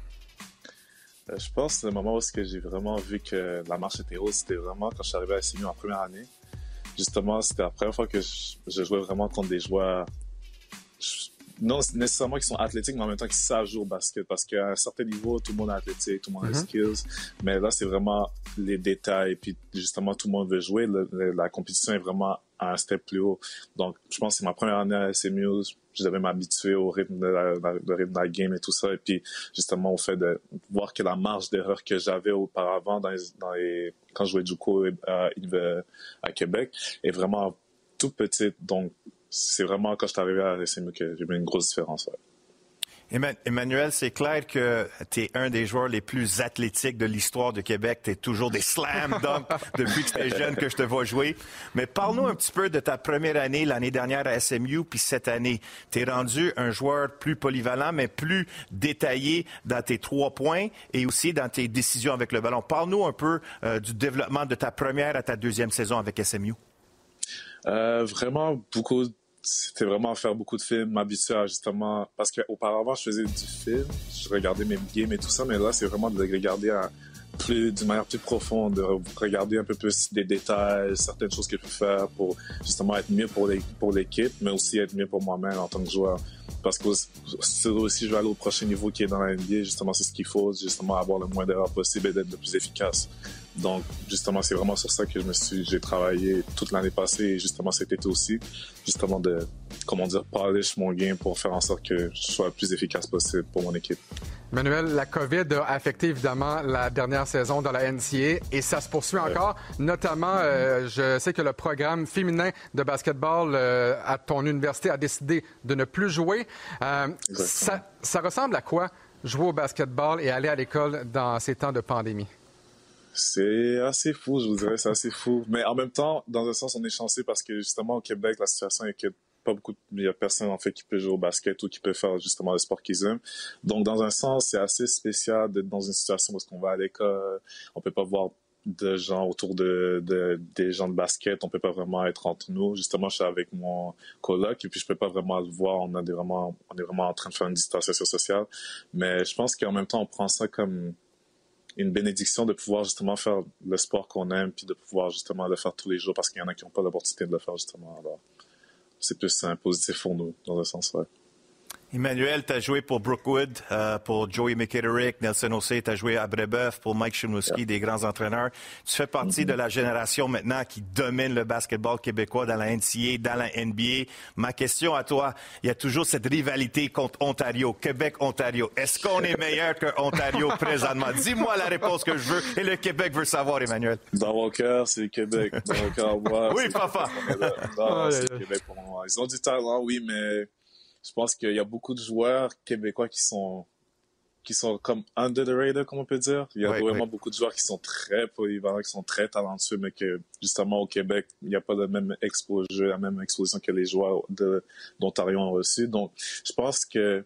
Euh, je pense que le moment où j'ai vraiment vu que la marche était haute, c'était vraiment quand je suis arrivé à SMU en première année. Justement, c'était la première fois que je, jouais vraiment contre des joueurs, non nécessairement qui sont athlétiques, mais en même temps qui savent jouer au basket. Parce qu'à un certain niveau, tout le monde est athlétique, tout le monde a des mm-hmm. skills. Mais là, c'est vraiment les détails. Puis justement, tout le monde veut jouer. la compétition est vraiment à un step plus haut. Donc, je pense que c'est ma première année à SMU. Je devais m'habituer au rythme de la, rythme de la game et tout ça. Et puis, justement, au fait de voir que la marge d'erreur que j'avais auparavant dans les, quand je jouais du coup à, à Québec est vraiment tout petite. Donc, c'est vraiment quand je suis arrivé à SMU que j'ai vu une grosse différence. Emmanuel, c'est clair que tu es un des joueurs les plus athlétiques de l'histoire de Québec. Tu es toujours des slam dunk depuis que tu es jeune que je te vois jouer. Mais parle-nous un petit peu de ta première année, l'année dernière à SMU, puis cette année. Tu es rendu un joueur plus polyvalent, mais plus détaillé dans tes trois points et aussi dans tes décisions avec le ballon. Parle-nous un peu euh, du développement de ta première à ta deuxième saison avec SMU. Euh, vraiment beaucoup c'était vraiment faire beaucoup de films, m'habituer à justement parce qu'auparavant je faisais du film, je regardais mes games et tout ça, mais là c'est vraiment de regarder à plus d'une manière plus profonde, de regarder un peu plus des détails, certaines choses que je peux faire pour justement être mieux pour pour l'équipe, mais aussi être mieux pour moi-même en tant que joueur. Parce que si je veux aller au prochain niveau qui est dans la NBA, justement c'est ce qu'il faut, justement avoir le moins d'erreurs possible et d'être le plus efficace. Donc, justement, c'est vraiment sur ça que je me suis, j'ai travaillé toute l'année passée et justement cet été aussi, justement de, comment dire, polish mon game pour faire en sorte que je sois le plus efficace possible pour mon équipe. Manuel, la COVID a affecté évidemment la dernière saison dans la NCA et ça se poursuit encore. Notamment, euh, je sais que le programme féminin de basketball euh, à ton université a décidé de ne plus jouer. Euh, ça, ça ressemble à quoi jouer au basketball et aller à l'école dans ces temps de pandémie? C'est assez fou, je vous dirais, c'est assez fou. Mais en même temps, dans un sens, on est chanceux parce que justement au Québec, la situation est que pas beaucoup, il y a personne en fait qui peut jouer au basket ou qui peut faire justement le sport qu'ils aiment. Donc dans un sens, c'est assez spécial d'être dans une situation où on va à l'école, on peut pas voir de gens autour de, de, des gens de basket, on peut pas vraiment être entre nous. Justement, je suis avec mon coloc et puis je peux pas vraiment le voir. On des vraiment, on est vraiment en train de faire une distanciation sociale. Mais je pense qu'en même temps, on prend ça comme une bénédiction de pouvoir justement faire le sport qu'on aime, puis de pouvoir justement le faire tous les jours parce qu'il y en a qui n'ont pas l'opportunité de le faire justement. Alors, c'est plus un positif pour nous, dans un sens, ouais. Emmanuel, tu as joué pour Brookwood, euh, pour Joey McKitterick, Nelson Ossé, tu as joué à Brebeuf, pour Mike Chimouski, des grands entraîneurs. Tu fais partie de la génération maintenant qui domine le basketball québécois dans la NCA, dans la NBA. Ma question à toi, il y a toujours cette rivalité contre Ontario, Québec-Ontario. Est-ce qu'on est meilleur que Ontario présentement? Dis-moi la réponse que je veux et le Québec veut savoir, Emmanuel. Dans mon cœur, c'est le Québec. Dans mon cœur, moi. Oui, papa. c'est le Québec pour moi. Ils ont du talent, oui, mais je pense qu'il y a beaucoup de joueurs québécois qui sont qui sont comme under the radar, comme on peut dire. Il y a vraiment beaucoup de joueurs qui sont très polyvalents, qui sont très talentueux, mais que justement au Québec, il n'y a pas la même exposition, la même exposition que les joueurs d'Ontario ont reçu. Donc, je pense que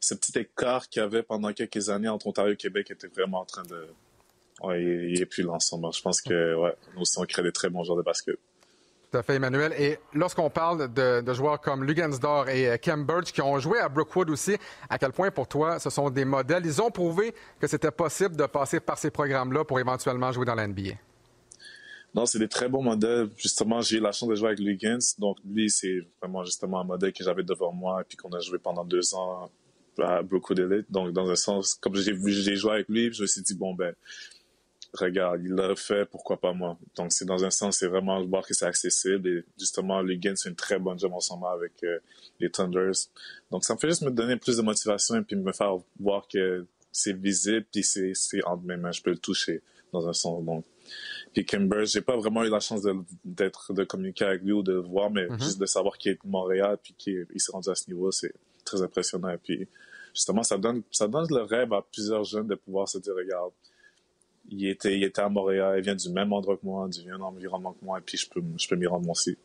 ce petit écart qu'il y avait pendant quelques années entre Ontario et Québec était vraiment en train de... Ouais, il est plus l'ensemble. Je pense que, ouais, nous aussi, on crée des très bons joueurs de basket. Tout à fait, Emmanuel. Et lorsqu'on parle de, joueurs comme Lugansdor et euh, Cam Birch qui ont joué à Brookwood aussi, à quel point pour toi ce sont des modèles? Ils ont prouvé que c'était possible de passer par ces programmes-là pour éventuellement jouer dans la NBA. Non, c'est des très bons modèles. Justement, j'ai eu la chance de jouer avec Lugans. Donc, lui, c'est vraiment justement un modèle que j'avais devant moi et puis qu'on a joué pendant deux ans à Brookwood Elite. Donc, dans un sens, comme j'ai joué avec lui, je me suis dit, bon, ben, regarde, il l'a fait, pourquoi pas moi? Donc, c'est dans un sens, c'est vraiment voir que c'est accessible. Et justement, les Gains, c'est une très bonne job ensemble avec euh, les Thunders. Donc, ça me fait juste me donner plus de motivation et puis me faire voir que c'est visible, puis c'est entre mes mains, je peux le toucher dans un sens. Donc, puis Kimber, j'ai pas vraiment eu la chance d'être de, communiquer avec lui ou de le voir, mais mm-hmm. juste de savoir qu'il est de Montréal puis qu'il s'est rendu à ce niveau, c'est très impressionnant. Puis justement, ça donne ça donne le rêve à plusieurs jeunes de pouvoir se dire regarde, il était il était à Montréal, il vient du même endroit que moi, du même environnement que moi, et puis je peux je peux m'y rendre aussi.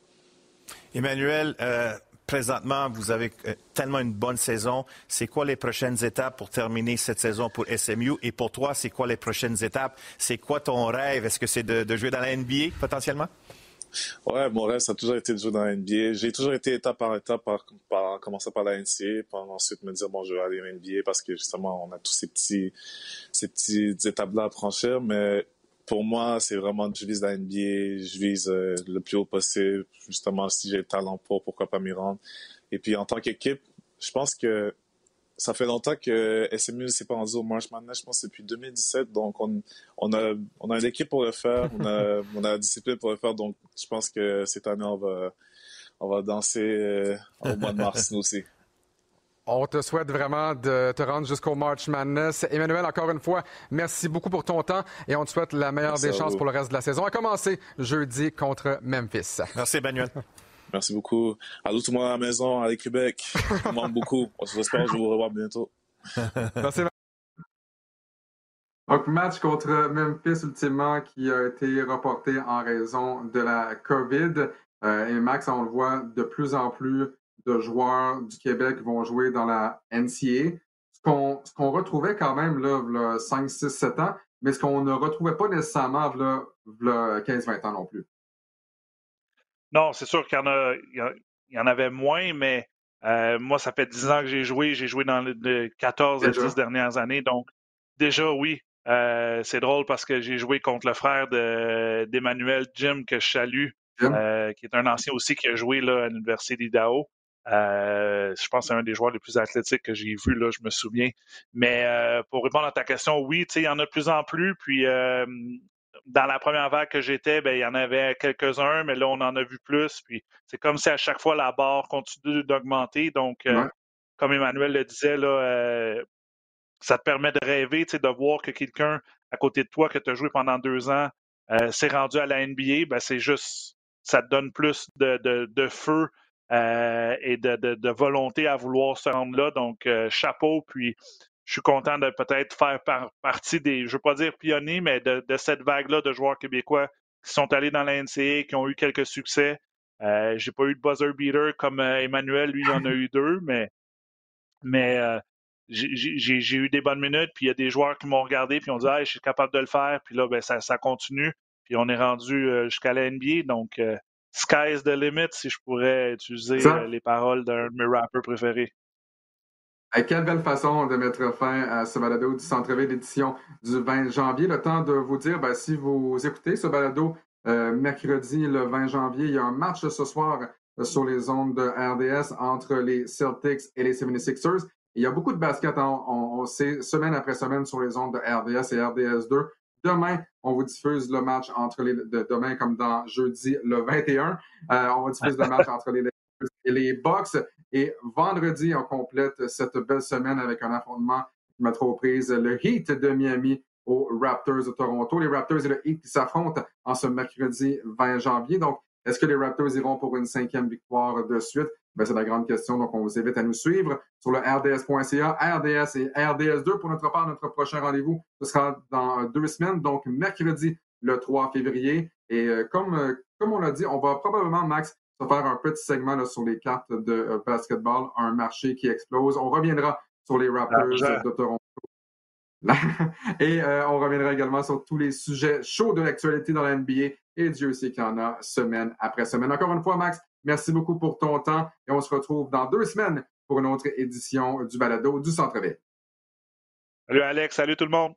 Emmanuel, euh, présentement, vous avez euh, tellement une bonne saison. C'est quoi les prochaines étapes pour terminer cette saison pour SMU? Et pour toi, c'est quoi les prochaines étapes? C'est quoi ton rêve? Est-ce que c'est de, jouer dans la NBA potentiellement? Ouais, rêve, ça a toujours été de jouer dans la NBA. J'ai toujours été étape par étape, par, par commencer par la NCA, puis ensuite me dire, bon, je vais aller en NBA parce que justement, on a tous ces petits, ces petites étapes-là à franchir. Mais pour moi, c'est vraiment, je vise la NBA, je vise euh, le plus haut possible. Justement, si j'ai le talent pour, pourquoi pas m'y rendre. Et puis, en tant qu'équipe, je pense que ça fait longtemps que SMU ne s'est pas rendu au March Madness, je pense depuis 2017. Donc, on, on, a, on a une équipe pour le faire, on a, on a la discipline pour le faire. Donc, je pense que cette année, on va, on va danser euh, au mois de mars, nous aussi. On te souhaite vraiment de te rendre jusqu'au March Madness. Emmanuel, encore une fois, merci beaucoup pour ton temps et on te souhaite la meilleure des chances pour le reste de la saison. À commencer jeudi contre Memphis. Merci, Emmanuel. Merci beaucoup. Allô tout le monde à la maison, à Québec. Je vous beaucoup. On se que je vous revoir bientôt. Merci. Donc, match contre Memphis, ultimement, qui a été reporté en raison de la COVID. Euh, et Max, on le voit de plus en plus de joueurs du Québec vont jouer dans la NCA. Ce qu'on retrouvait quand même là, 5, 6, 7 ans, mais ce qu'on ne retrouvait pas nécessairement là, 15-20 ans non plus. Non, c'est sûr qu'il y, y, en avait moins, mais euh, moi, ça fait 10 ans que j'ai joué. J'ai joué dans les 14 et 10 dernières années. Donc, déjà, oui, euh, c'est drôle parce que j'ai joué contre le frère d'Emmanuel Jim, que je salue, euh, qui est un ancien aussi qui a joué là, à l'Université d'Idaho. Euh, je pense que c'est un des joueurs les plus athlétiques que j'ai vu, là, je me souviens. Mais euh, pour répondre à ta question, oui, il y en a de plus en plus. Puis euh, dans la première vague que j'étais, ben, il y en avait quelques-uns, mais là, on en a vu plus. Puis c'est comme si à chaque fois la barre continue d'augmenter. Donc, comme Emmanuel le disait, là, ça te permet de rêver, de voir que quelqu'un à côté de toi que tu as joué pendant deux ans s'est rendu à la NBA, ben, c'est juste ça te donne plus de, de, de feu euh, et de, volonté à vouloir se rendre là. Donc, euh, chapeau. Puis, je suis content de peut-être faire partie des, je ne veux pas dire pionniers, mais de, cette vague-là de joueurs québécois qui sont allés dans la NCA, qui ont eu quelques succès. Euh, j'ai pas eu de buzzer beater comme euh, Emmanuel, lui, il en a eu deux, mais, mais j'ai eu des bonnes minutes, puis il y a des joueurs qui m'ont regardé, puis ont dit je suis capable de le faire, puis là, ben, ça, ça continue, puis on est rendu jusqu'à la NBA, donc sky's the limit, si je pourrais utiliser euh, les paroles d'un de mes rappeurs préférés. Quelle belle façon de mettre fin à ce balado du Centre-Ville d'édition du 20 janvier? Le temps de vous dire, ben, si vous écoutez ce balado euh, mercredi le 20 janvier, il y a un match ce soir euh, sur les ondes de RDS entre les Celtics et les 76ers. Il y a beaucoup de basket, on, on sait, semaine après semaine sur les ondes de RDS et RDS 2. Demain, on vous diffuse le match entre les de, demain comme dans jeudi le 21. Euh, on va diffuser le match entre les et les Bucks. Et vendredi, on complète cette belle semaine avec un affrontement qui m'a trop prise, le Heat de Miami aux Raptors de Toronto. Les Raptors et le Heat qui s'affrontent en ce mercredi 20 janvier. Donc, est-ce que les Raptors iront pour une cinquième victoire de suite? Ben, c'est la grande question. Donc, on vous invite à nous suivre sur le rds.ca, RDS et RDS2 pour notre part. Notre prochain rendez-vous, ce sera dans deux semaines, donc mercredi le 3 février. Et euh, comme, euh, comme on l'a dit, on va probablement, Max, faire un petit segment là, sur les cartes de euh, basketball, un marché qui explose. On reviendra sur les Raptors de Toronto. et on reviendra également sur tous les sujets chauds de l'actualité dans la NBA. Et Dieu sait qu'il y en a semaine après semaine. Encore une fois, Max, Merci beaucoup pour ton temps et on se retrouve dans deux semaines pour une autre édition du balado du Centre-Ville. Salut Alex, salut tout le monde.